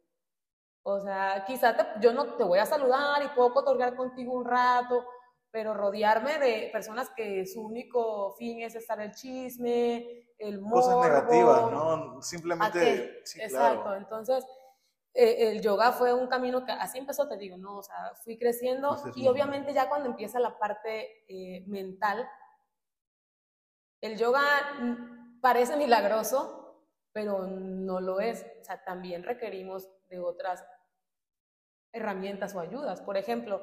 O sea, quizá te- yo no te voy a saludar y puedo cotorrear contigo un rato, pero rodearme de personas que su único fin es estar el chisme, el morbo. Cosas negativas, ¿no? ¿A Simplemente, sí, Exacto. claro. Entonces, eh, el yoga fue un camino que así empezó, te digo, ¿no? O sea, fui creciendo y obviamente ya cuando empieza la parte eh, mental, el yoga parece milagroso, pero no lo es. O sea, también requerimos de otras herramientas o ayudas. Por ejemplo,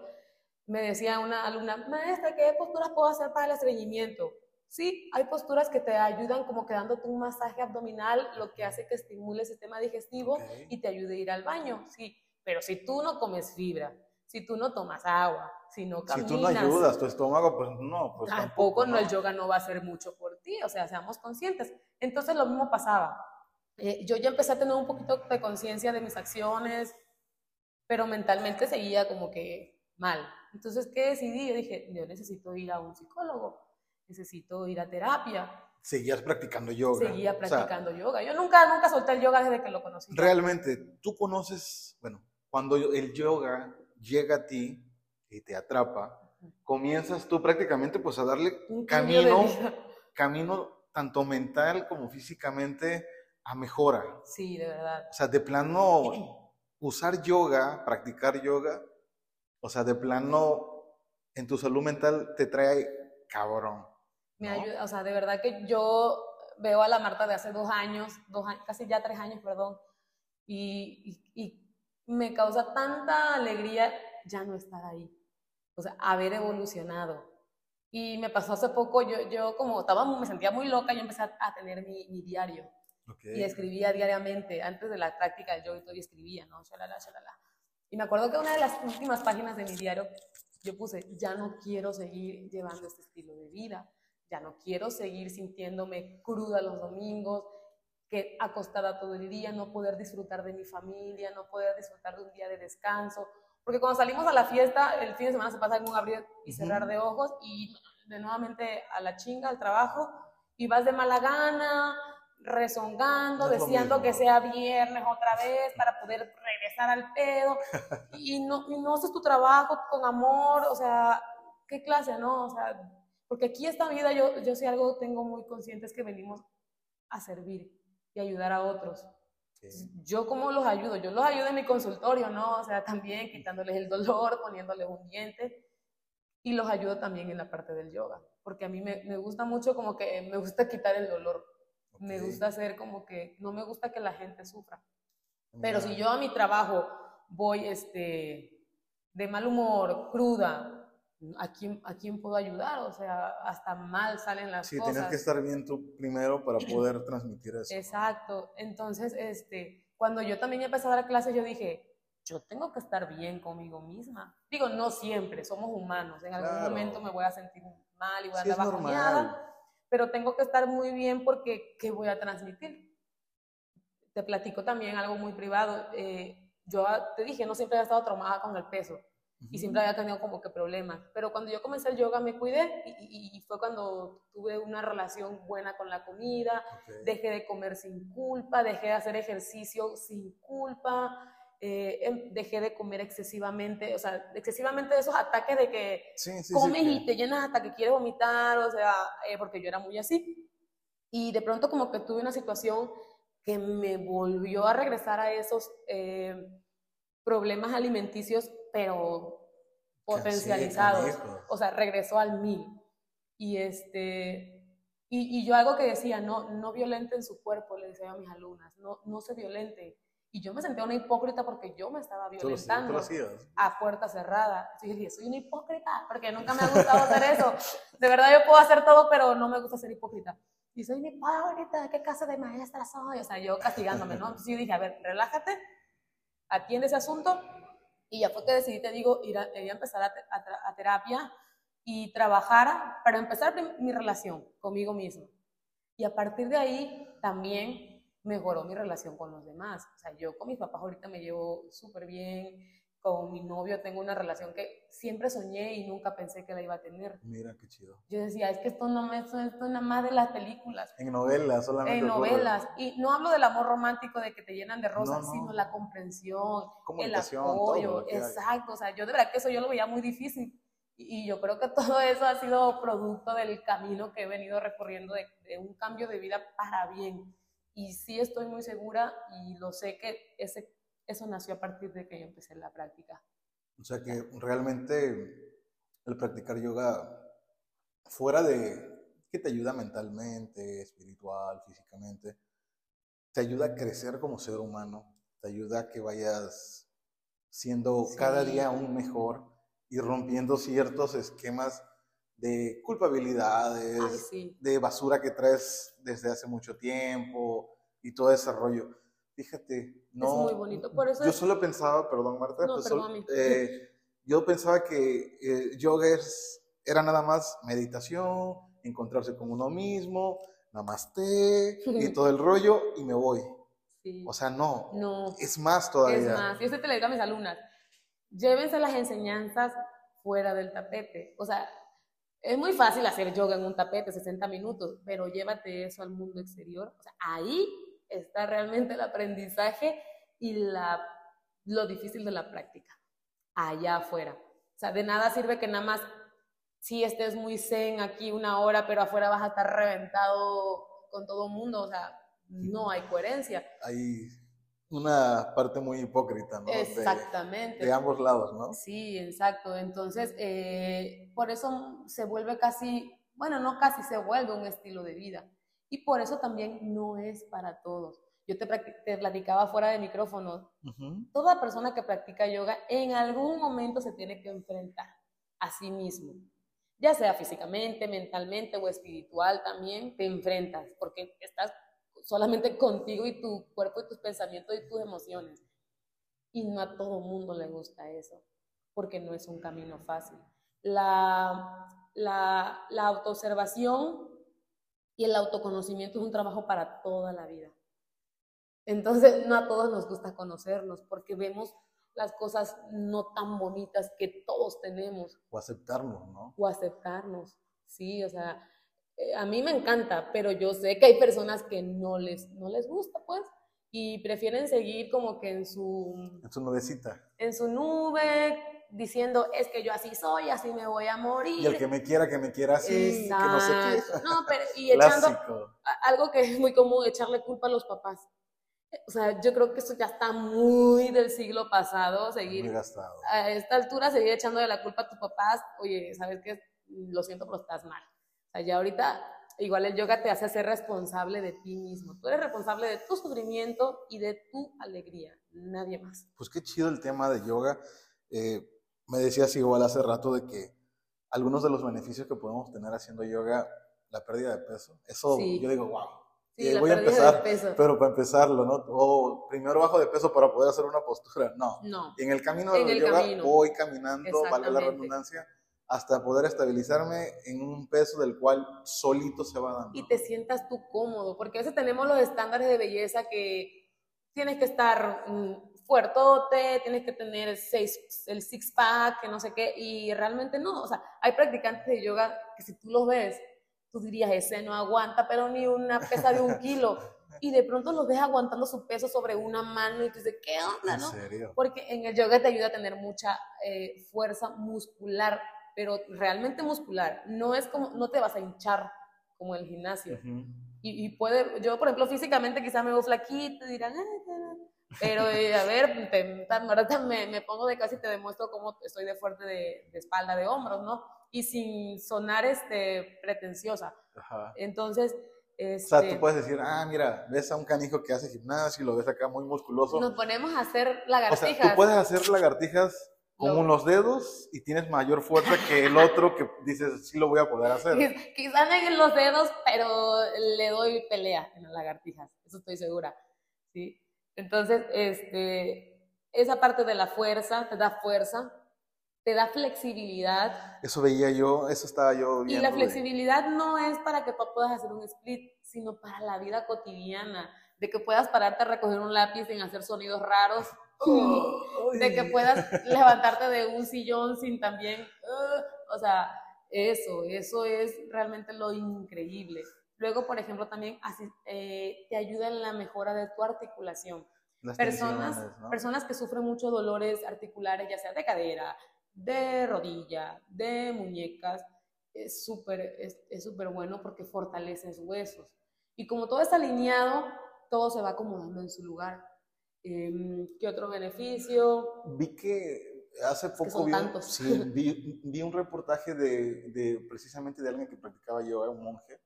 me decía una alumna, maestra, ¿qué posturas puedo hacer para el estreñimiento? Sí, hay posturas que te ayudan como que dándote un masaje abdominal, lo que hace que estimule el sistema digestivo y te ayude a ir al baño, sí. Pero si tú no comes fibra, si tú no tomas agua, si no Si caminas, tú no ayudas tu estómago, pues no, pues tampoco no, el yoga no va a hacer mucho por ti, o sea, seamos conscientes. Entonces lo mismo pasaba. Eh, yo ya empecé a tener un poquito de conciencia de mis acciones, pero mentalmente seguía como que mal. Entonces, ¿qué decidí? Yo dije, yo necesito ir a un psicólogo, necesito ir a terapia. Seguías practicando yoga. Seguía O sea, practicando yoga. Yo nunca, nunca solté el yoga desde que lo conocí. realmente, tú conoces, bueno, cuando el yoga llega a ti y te atrapa, comienzas tú prácticamente pues a darle Un camino, camino tanto mental como físicamente a mejora. Sí, de verdad. O sea, de plano, usar yoga, practicar yoga, o sea, de plano, en tu salud mental te trae cabrón. Me ayuda, o sea, de verdad que yo veo a la Marta de hace dos años, dos años casi ya tres años, perdón, y, y- y me causa tanta alegría ya no estar ahí, o sea, haber evolucionado. Y me pasó hace poco, yo, yo como estaba, me sentía muy loca, yo empecé a, tener mi, mi diario Ok. y escribía diariamente, antes de la práctica del yoga y todo, escribía, ¿no? Shalala, shalala. Y me acuerdo que una de las últimas páginas de mi diario, yo puse, ya no quiero seguir llevando este estilo de vida, ya no quiero seguir sintiéndome cruda los domingos, que acostada todo el día, no poder disfrutar de mi familia, no poder disfrutar de un día de descanso, porque cuando salimos a la fiesta, el fin de semana se pasa en un abrir y cerrar de ojos y de nuevamente a la chinga, al trabajo, y vas de mala gana, rezongando, deseando que sea viernes otra vez para poder regresar al pedo, y no, y no haces tu trabajo con amor, o sea, ¿qué clase, no? O sea, porque aquí esta vida yo, yo sí algo tengo muy consciente es que venimos a servir y ayudar a otros. Yo cómo los ayudo, yo los ayudo en mi consultorio, ¿no? O sea, también quitándoles el dolor, poniéndoles un diente y los ayudo también en la parte del yoga, porque a mí me, me gusta mucho como que me gusta quitar el dolor, me Ok. gusta hacer como que, no me gusta que la gente sufra. Pero si yo a mi trabajo voy este, de mal humor, cruda, ¿a quién, ¿a quién puedo ayudar? O sea, hasta mal salen las Sí, cosas. tienes que estar bien tú primero para poder transmitir eso. Exacto. Entonces, este, cuando yo también empecé a dar clases, yo dije, yo tengo que estar bien conmigo misma. Digo, no siempre, somos humanos. En algún Claro. momento me voy a sentir mal y voy a Sí, andar bajoneada, pero tengo que estar muy bien porque ¿qué voy a transmitir? Te platico también algo muy privado. eh, yo te dije, no siempre había estado traumada con el peso y siempre había tenido como que problemas. Pero cuando yo comencé el yoga me cuidé y, y- y fue cuando tuve una relación buena con la comida, Ok. dejé de comer sin culpa, dejé de hacer ejercicio sin culpa, eh, em- dejé de comer excesivamente, o sea, excesivamente de esos ataques de que Sí, sí, sí, comes que- y te llenas hasta que quieres vomitar, o sea, eh, porque yo era muy así. Y de pronto como que tuve una situación que me volvió a regresar a esos eh, problemas alimenticios, pero potencializados. canijos. O sea, regresó al mil. Y este, y, y yo algo que decía, no, no violenten su cuerpo, le decía a mis alumnas, no, no se violente. Y yo me sentía una hipócrita porque yo me estaba violentando a puerta cerrada. Entonces yo dije, soy una hipócrita, porque nunca me ha gustado hacer eso. De verdad yo puedo hacer todo, pero no me gusta ser hipócrita. Y soy mi ahorita, ¿qué casa de maestra soy? O sea, yo castigándome, ¿no? Entonces yo dije, a ver, relájate, atiende ese asunto. Y ya fue que decidí, te digo, ir a, ir a empezar a, te- a a terapia y trabajar para empezar mi relación conmigo mismo. Y a partir de ahí también mejoró mi relación con los demás. O sea, yo con mis papás ahorita me llevo súper bien, con mi novio tengo una relación que siempre soñé y nunca pensé que la iba a tener. Mira qué chido. Yo decía, es que esto no me, esto, esto nada más de las películas, En novelas solamente. en ocurre. novelas. Y no hablo del amor romántico de que te llenan de rosas, No, no. sino la comprensión, el apoyo. Exacto, o sea, yo de verdad que eso yo lo veía muy difícil. Y, y yo creo que todo eso ha sido producto del camino que he venido recorriendo de, de un cambio de vida para bien. Y sí estoy muy segura y lo sé que ese, eso nació a partir de que yo empecé la práctica. O sea que realmente el practicar yoga, fuera de que te ayuda mentalmente, espiritual, físicamente, te ayuda a crecer como ser humano, te ayuda a que vayas siendo Sí. cada día un mejor y rompiendo ciertos esquemas de culpabilidades, Ay, sí. de basura que traes desde hace mucho tiempo y todo ese rollo. Fíjate, no. muy bonito, por eso Yo es- solo pensaba, perdón Marta, No, pues, perdón, sol- a mí. eh, yo pensaba que eh, yoga es- era nada más meditación, encontrarse con uno mismo, namaste y todo el rollo y me voy. Sí. O sea, no, no. es más todavía. Es más, yo siempre le digo a mis alumnas, llévense las enseñanzas fuera del tapete. O sea, es muy fácil hacer yoga en un tapete, 60 minutos, pero llévate eso al mundo exterior. O sea, ahí está realmente el aprendizaje y la, lo difícil de la práctica, allá afuera. O sea, de nada sirve que nada más si estés muy zen aquí una hora, pero afuera vas a estar reventado con todo el mundo. O sea, no hay coherencia. Hay una parte muy hipócrita, ¿no? De- Exactamente. De, ambos lados, ¿no? Sí, exacto. Entonces, eh, por eso se vuelve casi, bueno, no casi, se vuelve un estilo de vida. Y por eso también no es para todos. Yo te, te platicaba fuera de micrófono, toda persona que practica yoga en algún momento se tiene que enfrentar a sí mismo. Ya sea físicamente, mentalmente o espiritual también, te enfrentas porque estás solamente contigo y tu cuerpo y tus pensamientos y tus emociones. Y no a todo mundo le gusta eso, porque no es un camino fácil. La, la, la autoobservación y el autoconocimiento es un trabajo para toda la vida. Entonces, no a todos nos gusta conocernos porque vemos las cosas no tan bonitas que todos tenemos O aceptarlo, ¿no? o aceptarnos. Sí, o sea, eh, a mí me encanta, pero yo sé que hay personas que no les, no les gusta, pues, y prefieren seguir como que en su, En su nubecita. en su nube, diciendo, es que yo así soy, así me voy a morir. Y el que me quiera, que me quiera así, que no sé qué. Exacto. No, pero, y echando, a- algo que es muy común, echarle culpa a los papás. O sea, yo creo que eso ya está muy del siglo pasado, seguir a esta altura, seguir echándole la culpa a tus papás, oye, ¿sabes qué? Lo siento, pero estás mal. O sea, ya ahorita, igual el yoga te hace ser responsable de ti mismo. Tú eres responsable de tu sufrimiento y de tu alegría, nadie más. Pues qué chido el tema de yoga. Eh, me decías igual hace rato de que algunos de los beneficios que podemos tener haciendo yoga, la pérdida de peso. Eso Sí. yo digo, wow. Sí, Eh, voy a empezar, peso. pero para empezarlo, ¿no? O primero bajo de peso para poder hacer una postura. No. No, En el camino En del el yoga camino. voy caminando, vale la redundancia, hasta poder estabilizarme en un peso del cual solito se va dando. y te sientas tú cómodo, porque a veces tenemos los estándares de belleza que tienes que estar mm, fuertote, tienes que tener el, seis, el six pack, que no sé qué, y realmente no, o sea, hay practicantes de yoga que si tú los ves, tú dirías, ese no aguanta, pero ni una pesa de un kilo, y de pronto los ves aguantando su peso sobre una mano y tú dices, ¿qué onda, ¿En no? serio? Porque en el yoga te ayuda a tener mucha eh, fuerza muscular, pero realmente muscular. No es como, no te vas a hinchar como en el gimnasio. Ujú. Y, y puede, yo por ejemplo físicamente quizás me veo flaquito y dirán, "Ay, ta, ta". Pero eh, a ver, te, ahorita me, me pongo de casi y te demuestro cómo estoy de fuerte de, de espalda, de hombros, ¿no? Y sin sonar este, pretenciosa. Ajá. Entonces, O este, sea, tú puedes decir, ah, mira, ves a un canijo que hace gimnasio y lo ves acá muy musculoso. nos ponemos a hacer o sea, lagartijas. tú puedes hacer lagartijas con unos dedos y tienes mayor fuerza que el otro que dices, sí lo voy a poder hacer. Quizás en los dedos, pero le doy pelea en las lagartijas, eso estoy segura. ¿sí? Entonces, este, esa parte de la fuerza te da fuerza, te da flexibilidad. Eso veía yo, eso estaba yo Y viendo. la de- flexibilidad no es para que tú puedas hacer un split, sino para la vida cotidiana, de que puedas pararte a recoger un lápiz sin hacer sonidos raros, de que puedas levantarte de un sillón sin también, "Ugh", o sea, eso, eso es realmente lo increíble. Luego, por ejemplo, también así, eh, te ayuda en la mejora de tu articulación. Las Personas, ¿no? personas que sufren muchos dolores articulares, ya sea de cadera, de rodilla, de muñecas, es súper es, súper bueno porque fortaleces huesos. Y como todo está alineado, todo se va acomodando en su lugar. Em, ¿Qué otro beneficio? Vi que hace poco son vi, un- sí, vi, vi un reportaje de, de precisamente de alguien que practicaba yoga, un monje,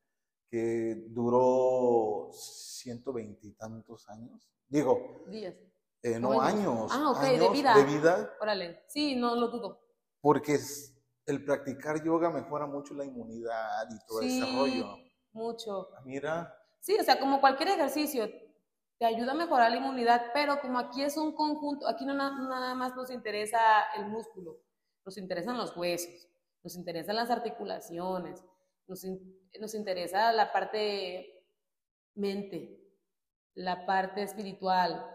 que duró ciento veintitantos años. Digo, Días. eh, no años. Ah, ok, de años vida. de vida, Órale. Sí, no lo dudo. porque es- el practicar yoga mejora mucho la inmunidad y todo Sí, ese rollo. mucho. Ah, Mira, Sí, o sea, como cualquier ejercicio, te ayuda a mejorar la inmunidad, pero como aquí es un conjunto, aquí no na- nada más nos interesa el músculo, nos interesan los huesos, nos interesan las articulaciones, nos, in- nos interesa la parte mente, la parte espiritual,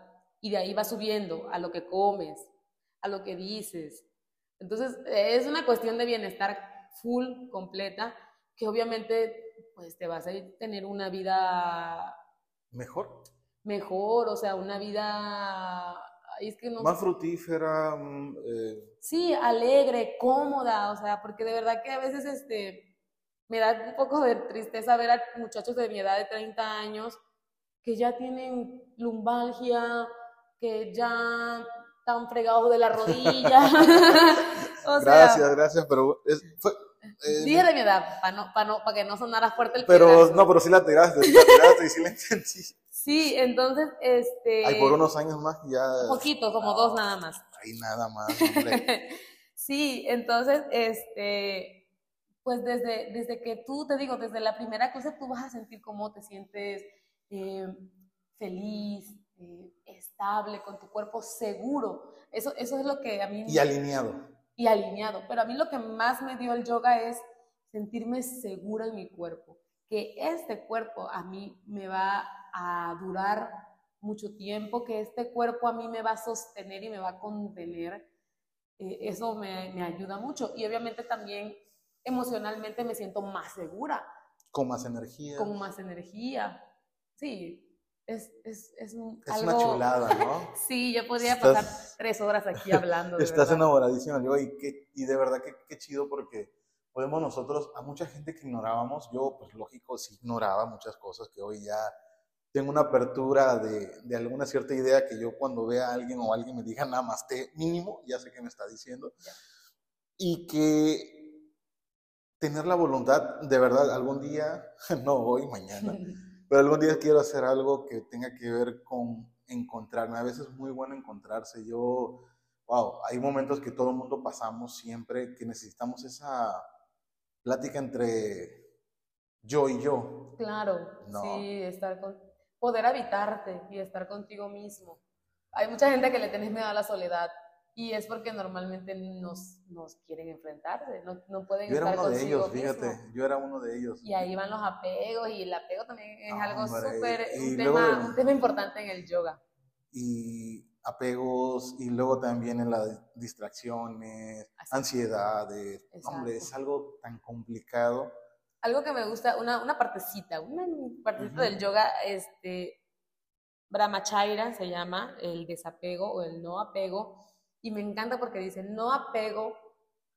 y de ahí va subiendo a lo que comes, a lo que dices. Entonces, es una cuestión de bienestar full, completa, que obviamente pues te vas a tener una vida mejor, mejor, o sea, una vida, es que no más fructífera, mm, eh, Sí, alegre, cómoda, o sea, porque de verdad que a veces este, me da un poco de tristeza ver a muchachos de mi edad de 30 años que ya tienen lumbalgia, que ya están fregados de la rodilla. o sea, gracias, gracias, pero es- fue, eh, dije de mi edad, para no, pa no, pa que no sonara fuerte el pero piedrazo. no, pero sí la tiraste, sí la tiraste y sí la entendí. Sí, entonces, este... Ay, por unos años más ya. Un poquito, como dos nada más. Ay, nada más, hombre. sí, entonces, este, pues desde, desde que tú, te digo, desde la primera clase tú vas a sentir cómo te sientes eh, feliz, eh, estable, con tu cuerpo seguro. Eso, eso es lo que a mí... Y alineado. y alineado. Pero a mí lo que más me dio el yoga es sentirme segura en mi cuerpo. Que este cuerpo a mí me va a durar mucho tiempo, que este cuerpo a mí me va a sostener y me va a contener. Eh, eso me, me ayuda mucho. Y obviamente también emocionalmente me siento más segura, Con más energía. con más energía. Sí, es, es, es, un- es algo... una chulada, ¿no? Sí, yo podría Estás- pasar tres horas aquí hablando. de Estás verdad. enamoradísima, yo, y, qué- y de verdad que qué chido porque podemos nosotros, a mucha gente que ignorábamos, yo pues lógico sí ignoraba muchas cosas que hoy ya tengo una apertura de, de alguna cierta idea que yo cuando vea a alguien o alguien me diga namaste mínimo, ya sé qué me está diciendo. Y que tener la voluntad, de verdad, algún día, no hoy, mañana, pero algún día quiero hacer algo que tenga que ver con encontrarme. A veces es muy bueno encontrarse. Yo, wow, hay momentos que todo el mundo pasamos siempre que necesitamos esa plática entre yo y yo. Claro, No. sí, estar con, poder habitarte y estar contigo mismo. Hay mucha gente que le tenés miedo a la soledad y es porque normalmente nos, nos quieren enfrentarse, no, no pueden Yo era estar uno de ellos, fíjate, mismo. yo era uno de ellos. Y ahí van los apegos y el apego también es algo Hombre, súper, un, tema, un tema importante en el yoga. Y apegos, y luego también en las distracciones, Así. ansiedades. Hombre, es Exacto. algo tan complicado. Algo que me gusta, una, una partecita, una partecita Ujú. del yoga, este, Brahmacharya se llama, el desapego o el no apego, y me encanta porque dice no apego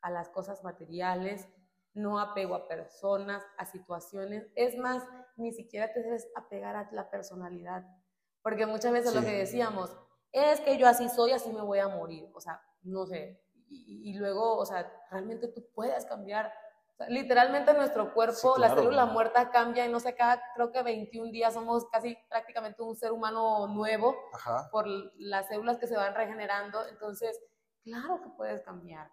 a las cosas materiales, no apego a personas, a situaciones, es más, ni siquiera te debes apegar a la personalidad, porque muchas veces lo que decíamos, es que yo así soy, así me voy a morir, o sea, no sé, y, y luego, o sea, realmente tú puedes cambiar. O sea, literalmente nuestro cuerpo, Sí, la claro. célula muerta cambia y no sé, cada, creo que 21 días somos casi prácticamente un ser humano nuevo Ajá. por las células que se van regenerando. Entonces, Claro que puedes cambiar.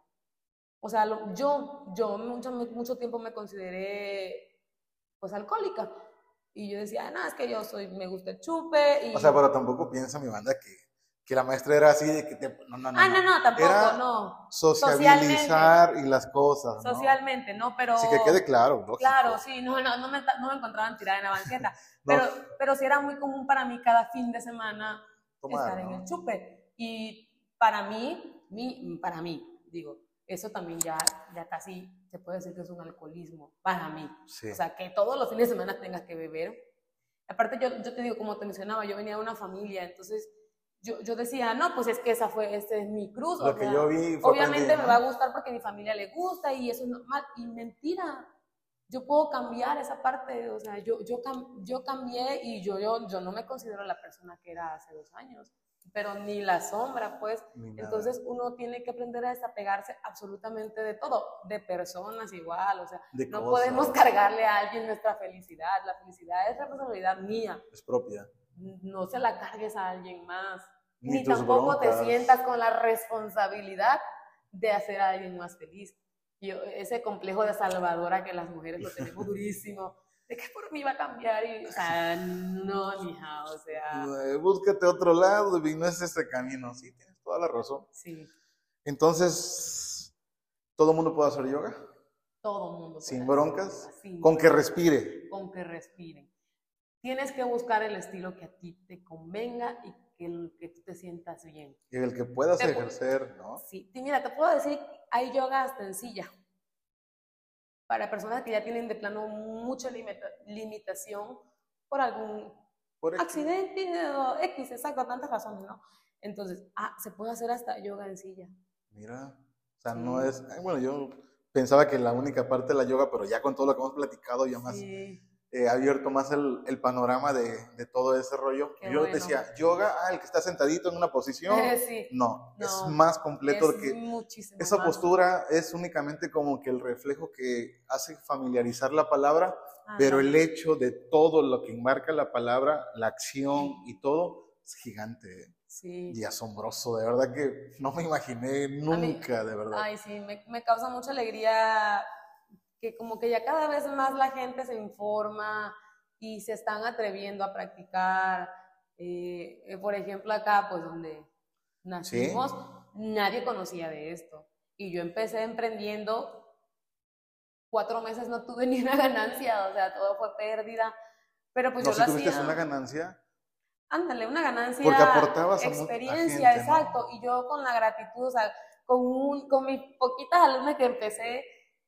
O sea, lo- yo, yo mucho, mucho tiempo me consideré pues alcohólica. Y yo decía, no, es que yo soy, me gusta el chupe. Y... O sea, pero tampoco piensa mi banda que, que la maestra era así de que te... No, no, no. ah, no, no, tampoco, Era no. Sociabilizar y las cosas, ¿no? Socialmente, ¿no? Pero... Así que quede claro, lógico. Claro, sí, no, no, no, me, no me encontraban tirada en la banqueta. Pero, pero sí era muy común para mí cada fin de semana tomar, estar en el chupe. Y para mí, mi, para mí, digo, eso también ya, ya casi se puede decir que es un alcoholismo, para mí. Sí. O sea, que todos los fines de semana tengas que beber. Aparte, yo, yo te digo, como te mencionaba, yo venía de una familia, entonces yo, yo decía, no, pues es que esa fue, este es mi cruz. o Lo que sea, yo vi fue obviamente aprendí, me va a gustar porque mi familia le gusta y eso es normal. Y mentira, yo puedo cambiar esa parte, o sea, yo, yo, cam- yo cambié y yo, yo, yo no me considero la persona que era hace dos años, pero ni la sombra, pues. Entonces uno tiene que aprender a desapegarse absolutamente de todo, de personas igual, o sea, De no cosas. podemos cargarle a alguien nuestra felicidad, la felicidad es responsabilidad mía, Es propia. No se la cargues a alguien más, Ni ni, tampoco te broncas. sientas con la responsabilidad de hacer a alguien más feliz. Yo, ese complejo de salvadora que las mujeres lo tenemos durísimo, de que por mí va a cambiar y, o sea, no, mija, o sea, Eh, Búscate otro lado y no es ese camino. Sí, tienes toda la razón. sí, Entonces, ¿todo el mundo puede hacer yoga? todo mundo. puede Sin broncas, yoga, sin Con que respire. con que respiren. Tienes que buscar el estilo que a ti te convenga y que, el- que tú te sientas bien. Y el que puedas Te ejercer, ¿no? Sí, y mira, te puedo decir, hay yoga hasta en silla. Para personas que ya tienen de plano mucha limita- limitación por algún Por accidente o X, exacto, tantas razones, ¿no? Entonces, ah, se puede hacer hasta yoga en silla. Mira, o sea, Sí. no es... bueno, yo pensaba que la única parte de la yoga, pero ya con todo lo que hemos platicado, ya más He abierto más el, el panorama de, de todo ese rollo. Qué yo bueno. decía, yoga, ah, el que está sentadito en una posición. sí, No, es más completo es que muchísimo esa más. postura es únicamente como que el reflejo que hace familiarizar la palabra, pero el hecho de todo lo que enmarca la palabra, la acción y todo, es gigante Sí. y asombroso. De verdad que no me imaginé nunca, de verdad. Ay, sí, me, me causa mucha alegría que como que ya cada vez más la gente se informa y se están atreviendo a practicar. Eh, eh, por ejemplo, acá, pues donde nacimos, nadie conocía de esto. Y yo empecé emprendiendo, cuatro meses no tuve ni una ganancia, o sea, todo fue pérdida. Pero pues no yo si lo tuviste hacía. una ganancia, Ándale, una ganancia. Porque aportabas a mu- a experiencia, gente, ¿no? exacto. Y yo con la gratitud, o sea, con, un, con mis poquitas alumnas que empecé,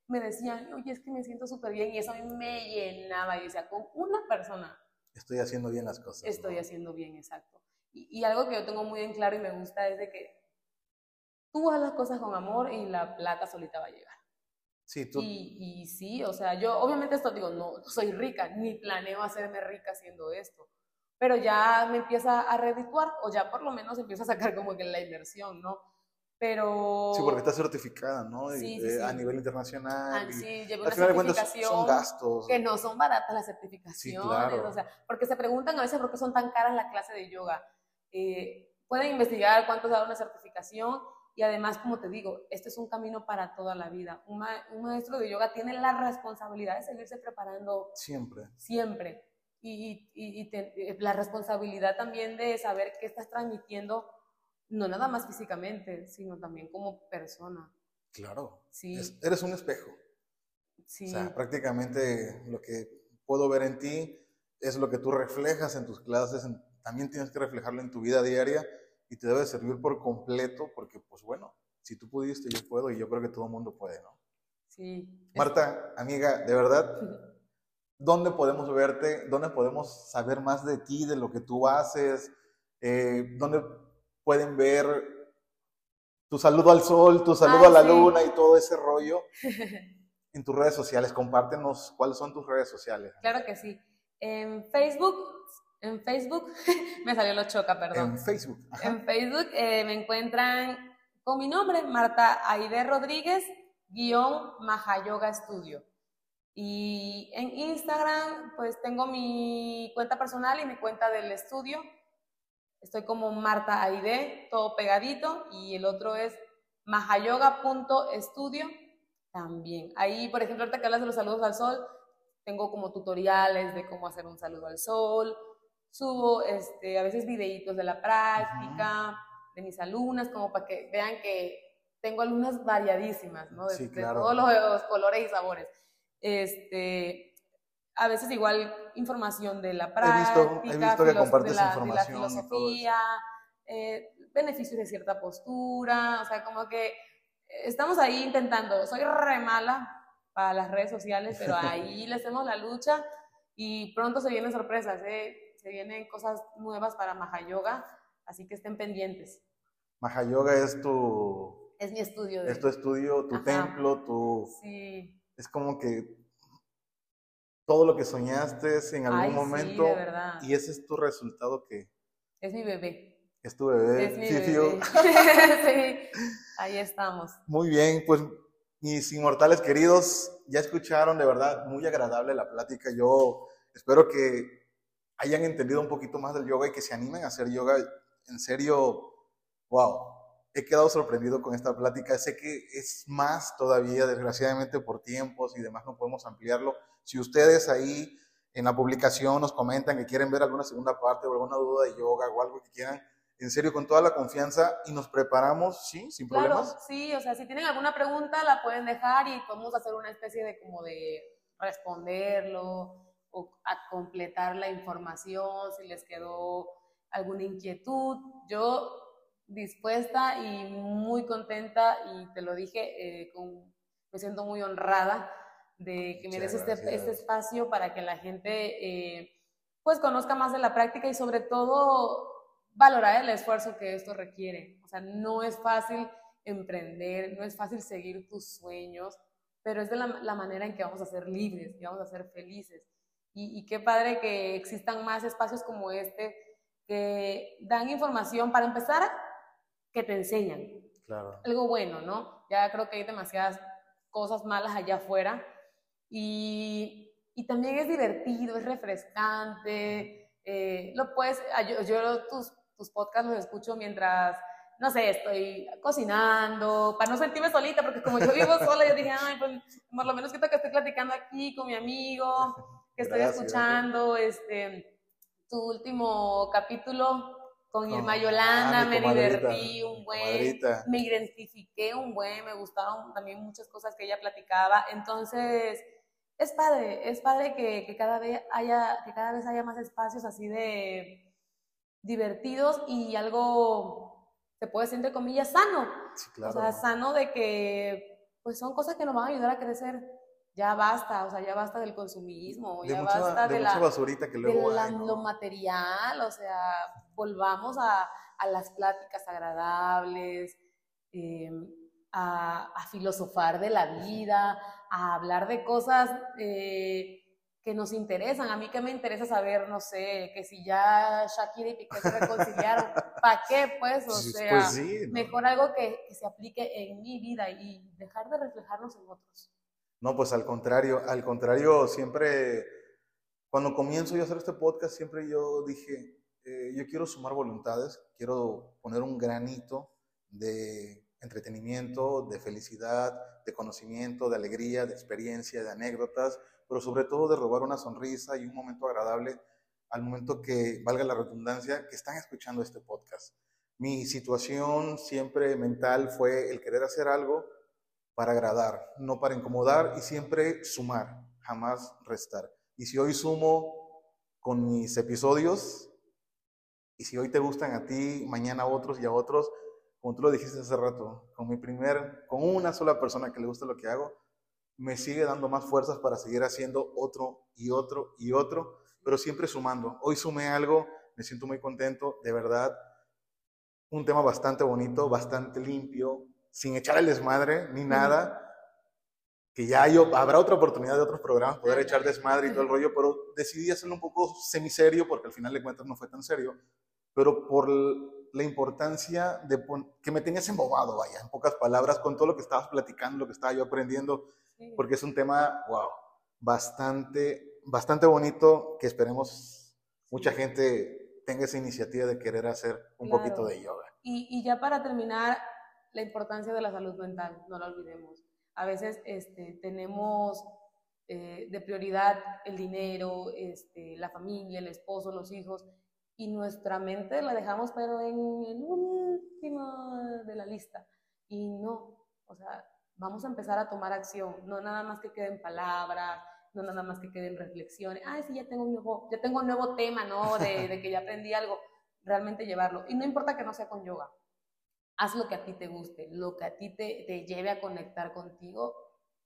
me decían, oye, es que me siento súper bien. Y eso a mí me llenaba. Y decía, con una persona estoy haciendo bien las cosas. estoy ¿no? haciendo bien, exacto. Y, y algo que yo tengo muy en claro y me gusta es de que tú haz las cosas con amor y la plata solita va a llegar. Sí, tú, Y, y sí, o sea, yo obviamente esto digo, no soy rica, ni planeo hacerme rica haciendo esto, pero ya me empieza a redituar o ya por lo menos empieza a sacar como que la inversión, ¿no? Pero... sí, porque estás certificada, ¿no? Y, Sí, sí, eh, A sí. nivel internacional. Ah, y sí, llevé al una final de cuentas son gastos. que no son baratas las certificaciones, claro. o sea, porque se preguntan a veces por qué son tan caras las clases de yoga. Eh, pueden investigar cuánto da una certificación y además, como te digo, este es un camino para toda la vida. Un, ma- un maestro de yoga tiene la responsabilidad de seguirse preparando Siempre. siempre y, y- y te- eh, la responsabilidad también de saber qué estás transmitiendo, no nada más físicamente, sino también como persona. Claro. Sí, Es- eres un espejo. sí. O sea, prácticamente lo que puedo ver en ti es lo que tú reflejas en tus clases, en- también tienes que reflejarlo en tu vida diaria y te debe servir por completo porque, pues bueno, si tú pudiste, yo puedo y yo creo que todo el mundo puede, ¿no? sí. Es- Marta, amiga, de verdad, ¿dónde podemos verte? ¿Dónde podemos saber más de ti, de lo que tú haces? Eh, ¿Dónde pueden ver tu saludo al sol, tu saludo Ah, a la sí. luna y todo ese rollo? En tus redes sociales, compártenos cuáles son tus redes sociales. Claro que sí. En Facebook, en Facebook, me salió lo choca, perdón. En Facebook. Ajá. En Facebook eh, me encuentran con mi nombre, Marta Aide Rodríguez, guion Mahayoga Studio. Y en Instagram, pues tengo mi cuenta personal y mi cuenta del estudio. Estoy como Marta Aide, todo pegadito, y el otro es mahayoga.estudio también. Ahí, por ejemplo, ahorita que hablas de los saludos al sol, tengo como tutoriales de cómo hacer un saludo al sol, subo este, a veces videitos de la práctica, de mis alumnas, como para que vean que tengo alumnas variadísimas, ¿no? De, todos los colores y sabores. Este, a veces igual información de la práctica, he visto, que compartes información de la filosofía, eh, beneficios de cierta postura, o sea, como que estamos ahí intentando, soy re mala para las redes sociales, pero ahí le hacemos la lucha y pronto se vienen sorpresas, ¿eh? se vienen cosas nuevas para Mahayoga, así que estén pendientes. Mahayoga es tu... Es mi estudio. Es tu estudio, tu templo, tu... Sí. Es como que todo lo que soñaste en algún momento. Sí, verdad. Y ese es tu resultado que... Es mi bebé. Es tu bebé. Es mi sí, bebé. sí, ahí estamos. Muy bien, pues mis inmortales queridos, ya escucharon de verdad muy agradable la plática. Yo espero que hayan entendido un poquito más del yoga y que se animen a hacer yoga. En serio, wow, he quedado sorprendido con esta plática. Sé que es más todavía, desgraciadamente por tiempos y demás no podemos ampliarlo. Si ustedes ahí en la publicación nos comentan que quieren ver alguna segunda parte o alguna duda de yoga o algo que quieran, en serio, con toda la confianza y nos preparamos, ¿sí? Sin problemas. Claro, sí, o sea, si tienen alguna pregunta la pueden dejar y podemos hacer una especie de como de responderlo o a completar la información si les quedó alguna inquietud. Yo dispuesta y muy contenta y te lo dije, eh, me siento muy honrada de que me des este, este, espacio para que la gente eh, pues conozca más de la práctica y sobre todo valorar el esfuerzo que esto requiere. O sea, no es fácil emprender, no es fácil seguir tus sueños, pero es de la, manera en que vamos a ser libres y vamos a ser felices. Y, y, qué padre que existan más espacios como este que dan información para empezar, que te enseñan. Claro. Algo bueno, ¿no? Ya creo que hay demasiadas cosas malas allá afuera. Y, y también es divertido, es refrescante. Eh, lo puedes, yo, yo tus tus podcasts los escucho mientras, no sé, estoy cocinando, para no sentirme solita, porque como yo vivo sola, yo dije, ay, pues por lo menos que estoy platicando aquí con mi amigo, que estoy escuchando, este, tu último capítulo con Irma Yolanda, ah, me divertí un buen, me identifiqué un buen, me gustaron también muchas cosas que ella platicaba, entonces es padre, es padre que, que, cada vez haya, que cada vez haya más espacios así de, divertidos y algo, se puede decir entre comillas, sano. O sea, sano de que, pues son cosas que nos van a ayudar a crecer. Ya basta, o sea, ya basta del consumismo, ya basta de, la, basurita que luego de lo material, o sea, volvamos a, a las pláticas agradables, em, a, a, filosofar de la vida, a hablar de cosas eh, que nos interesan. A mí que me interesa saber, no sé, que si ya Shakira y Piqué se reconciliaron, ¿para qué? Pues, o sea, pues mejor algo que, se aplique en mi vida y dejar de reflejarnos en otros. No, pues al contrario, al contrario, siempre, cuando comienzo yo a hacer este podcast, siempre yo dije, eh, yo quiero sumar voluntades, quiero poner un granito de entretenimiento, de felicidad, de conocimiento, de alegría, de experiencia, de anécdotas, pero sobre todo de robar una sonrisa y un momento agradable al momento que, valga la redundancia, que están escuchando este podcast. Mi situación siempre mental fue el querer hacer algo para agradar, no para incomodar y siempre sumar, jamás restar. Y si hoy sumo con mis episodios, y si hoy te gustan a ti, mañana a otros y a otros, como tú lo dijiste hace rato, con mi primer, con una sola persona que le gusta lo que hago, me sigue dando más fuerzas para seguir haciendo otro y otro y otro, pero siempre sumando. Hoy sumé algo, me siento muy contento, de verdad. Un tema bastante bonito, bastante limpio, sin echar el desmadre ni nada. Que ya yo, habrá otra oportunidad de otros programas poder echar desmadre y todo el rollo, pero decidí hacerlo un poco semiserio porque al final de cuentas no fue tan serio, pero por la importancia de que me tenías embobado, vaya, en pocas palabras, con todo lo que estabas platicando, lo que estaba yo aprendiendo porque es un tema, wow, bastante, bastante bonito que esperemos mucha gente tenga esa iniciativa de querer hacer un poquito de yoga. Y, y, ya para terminar, la importancia de la salud mental, no la olvidemos. A veces este, tenemos eh, de prioridad el dinero, este, la familia, el esposo, los hijos, y nuestra mente la dejamos pero en el último de la lista. Y no, o sea, vamos a empezar a tomar acción, no nada más que queden palabras, no nada más que queden reflexiones, ah, sí, ya tengo un nuevo, ya tengo un nuevo tema, ¿no? De, de que ya aprendí algo, realmente llevarlo. Y no importa que no sea con yoga, haz lo que a ti te guste, lo que a ti te, lleve a conectar contigo,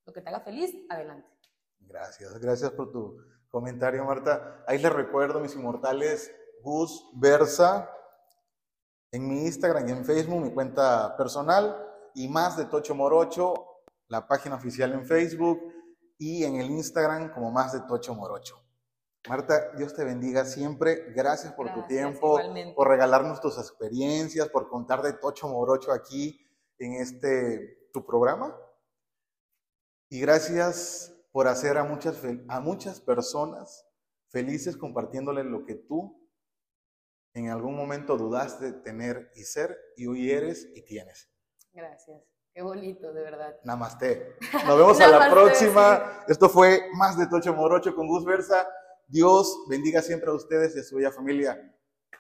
lo que te haga feliz, adelante. Gracias, gracias por tu comentario, Marta. Ahí les recuerdo, mis inmortales, Gus Versa, en mi Instagram y en Facebook, mi cuenta personal, y más de Tocho Morocho, la página oficial en Facebook y en el Instagram como más de Tocho Morocho. Marta, Dios te bendiga siempre. Gracias por tu tiempo, por regalarnos tus experiencias, por contar de Tocho Morocho aquí en este tu programa. Y gracias por hacer a muchas, a muchas personas felices compartiéndoles lo que tú en algún momento dudaste de tener y ser y hoy eres y tienes. Gracias. Qué bonito, de verdad. Namaste. Nos vemos a la próxima. Esto fue más de Tocho Morocho con Gus Versa. Dios bendiga siempre a ustedes y a su bella familia.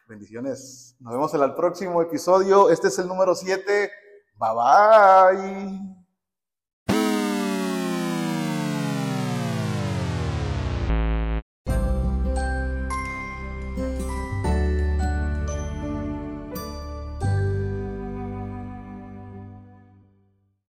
Bendiciones. Nos vemos en el próximo episodio. Este es el número 7. Bye bye.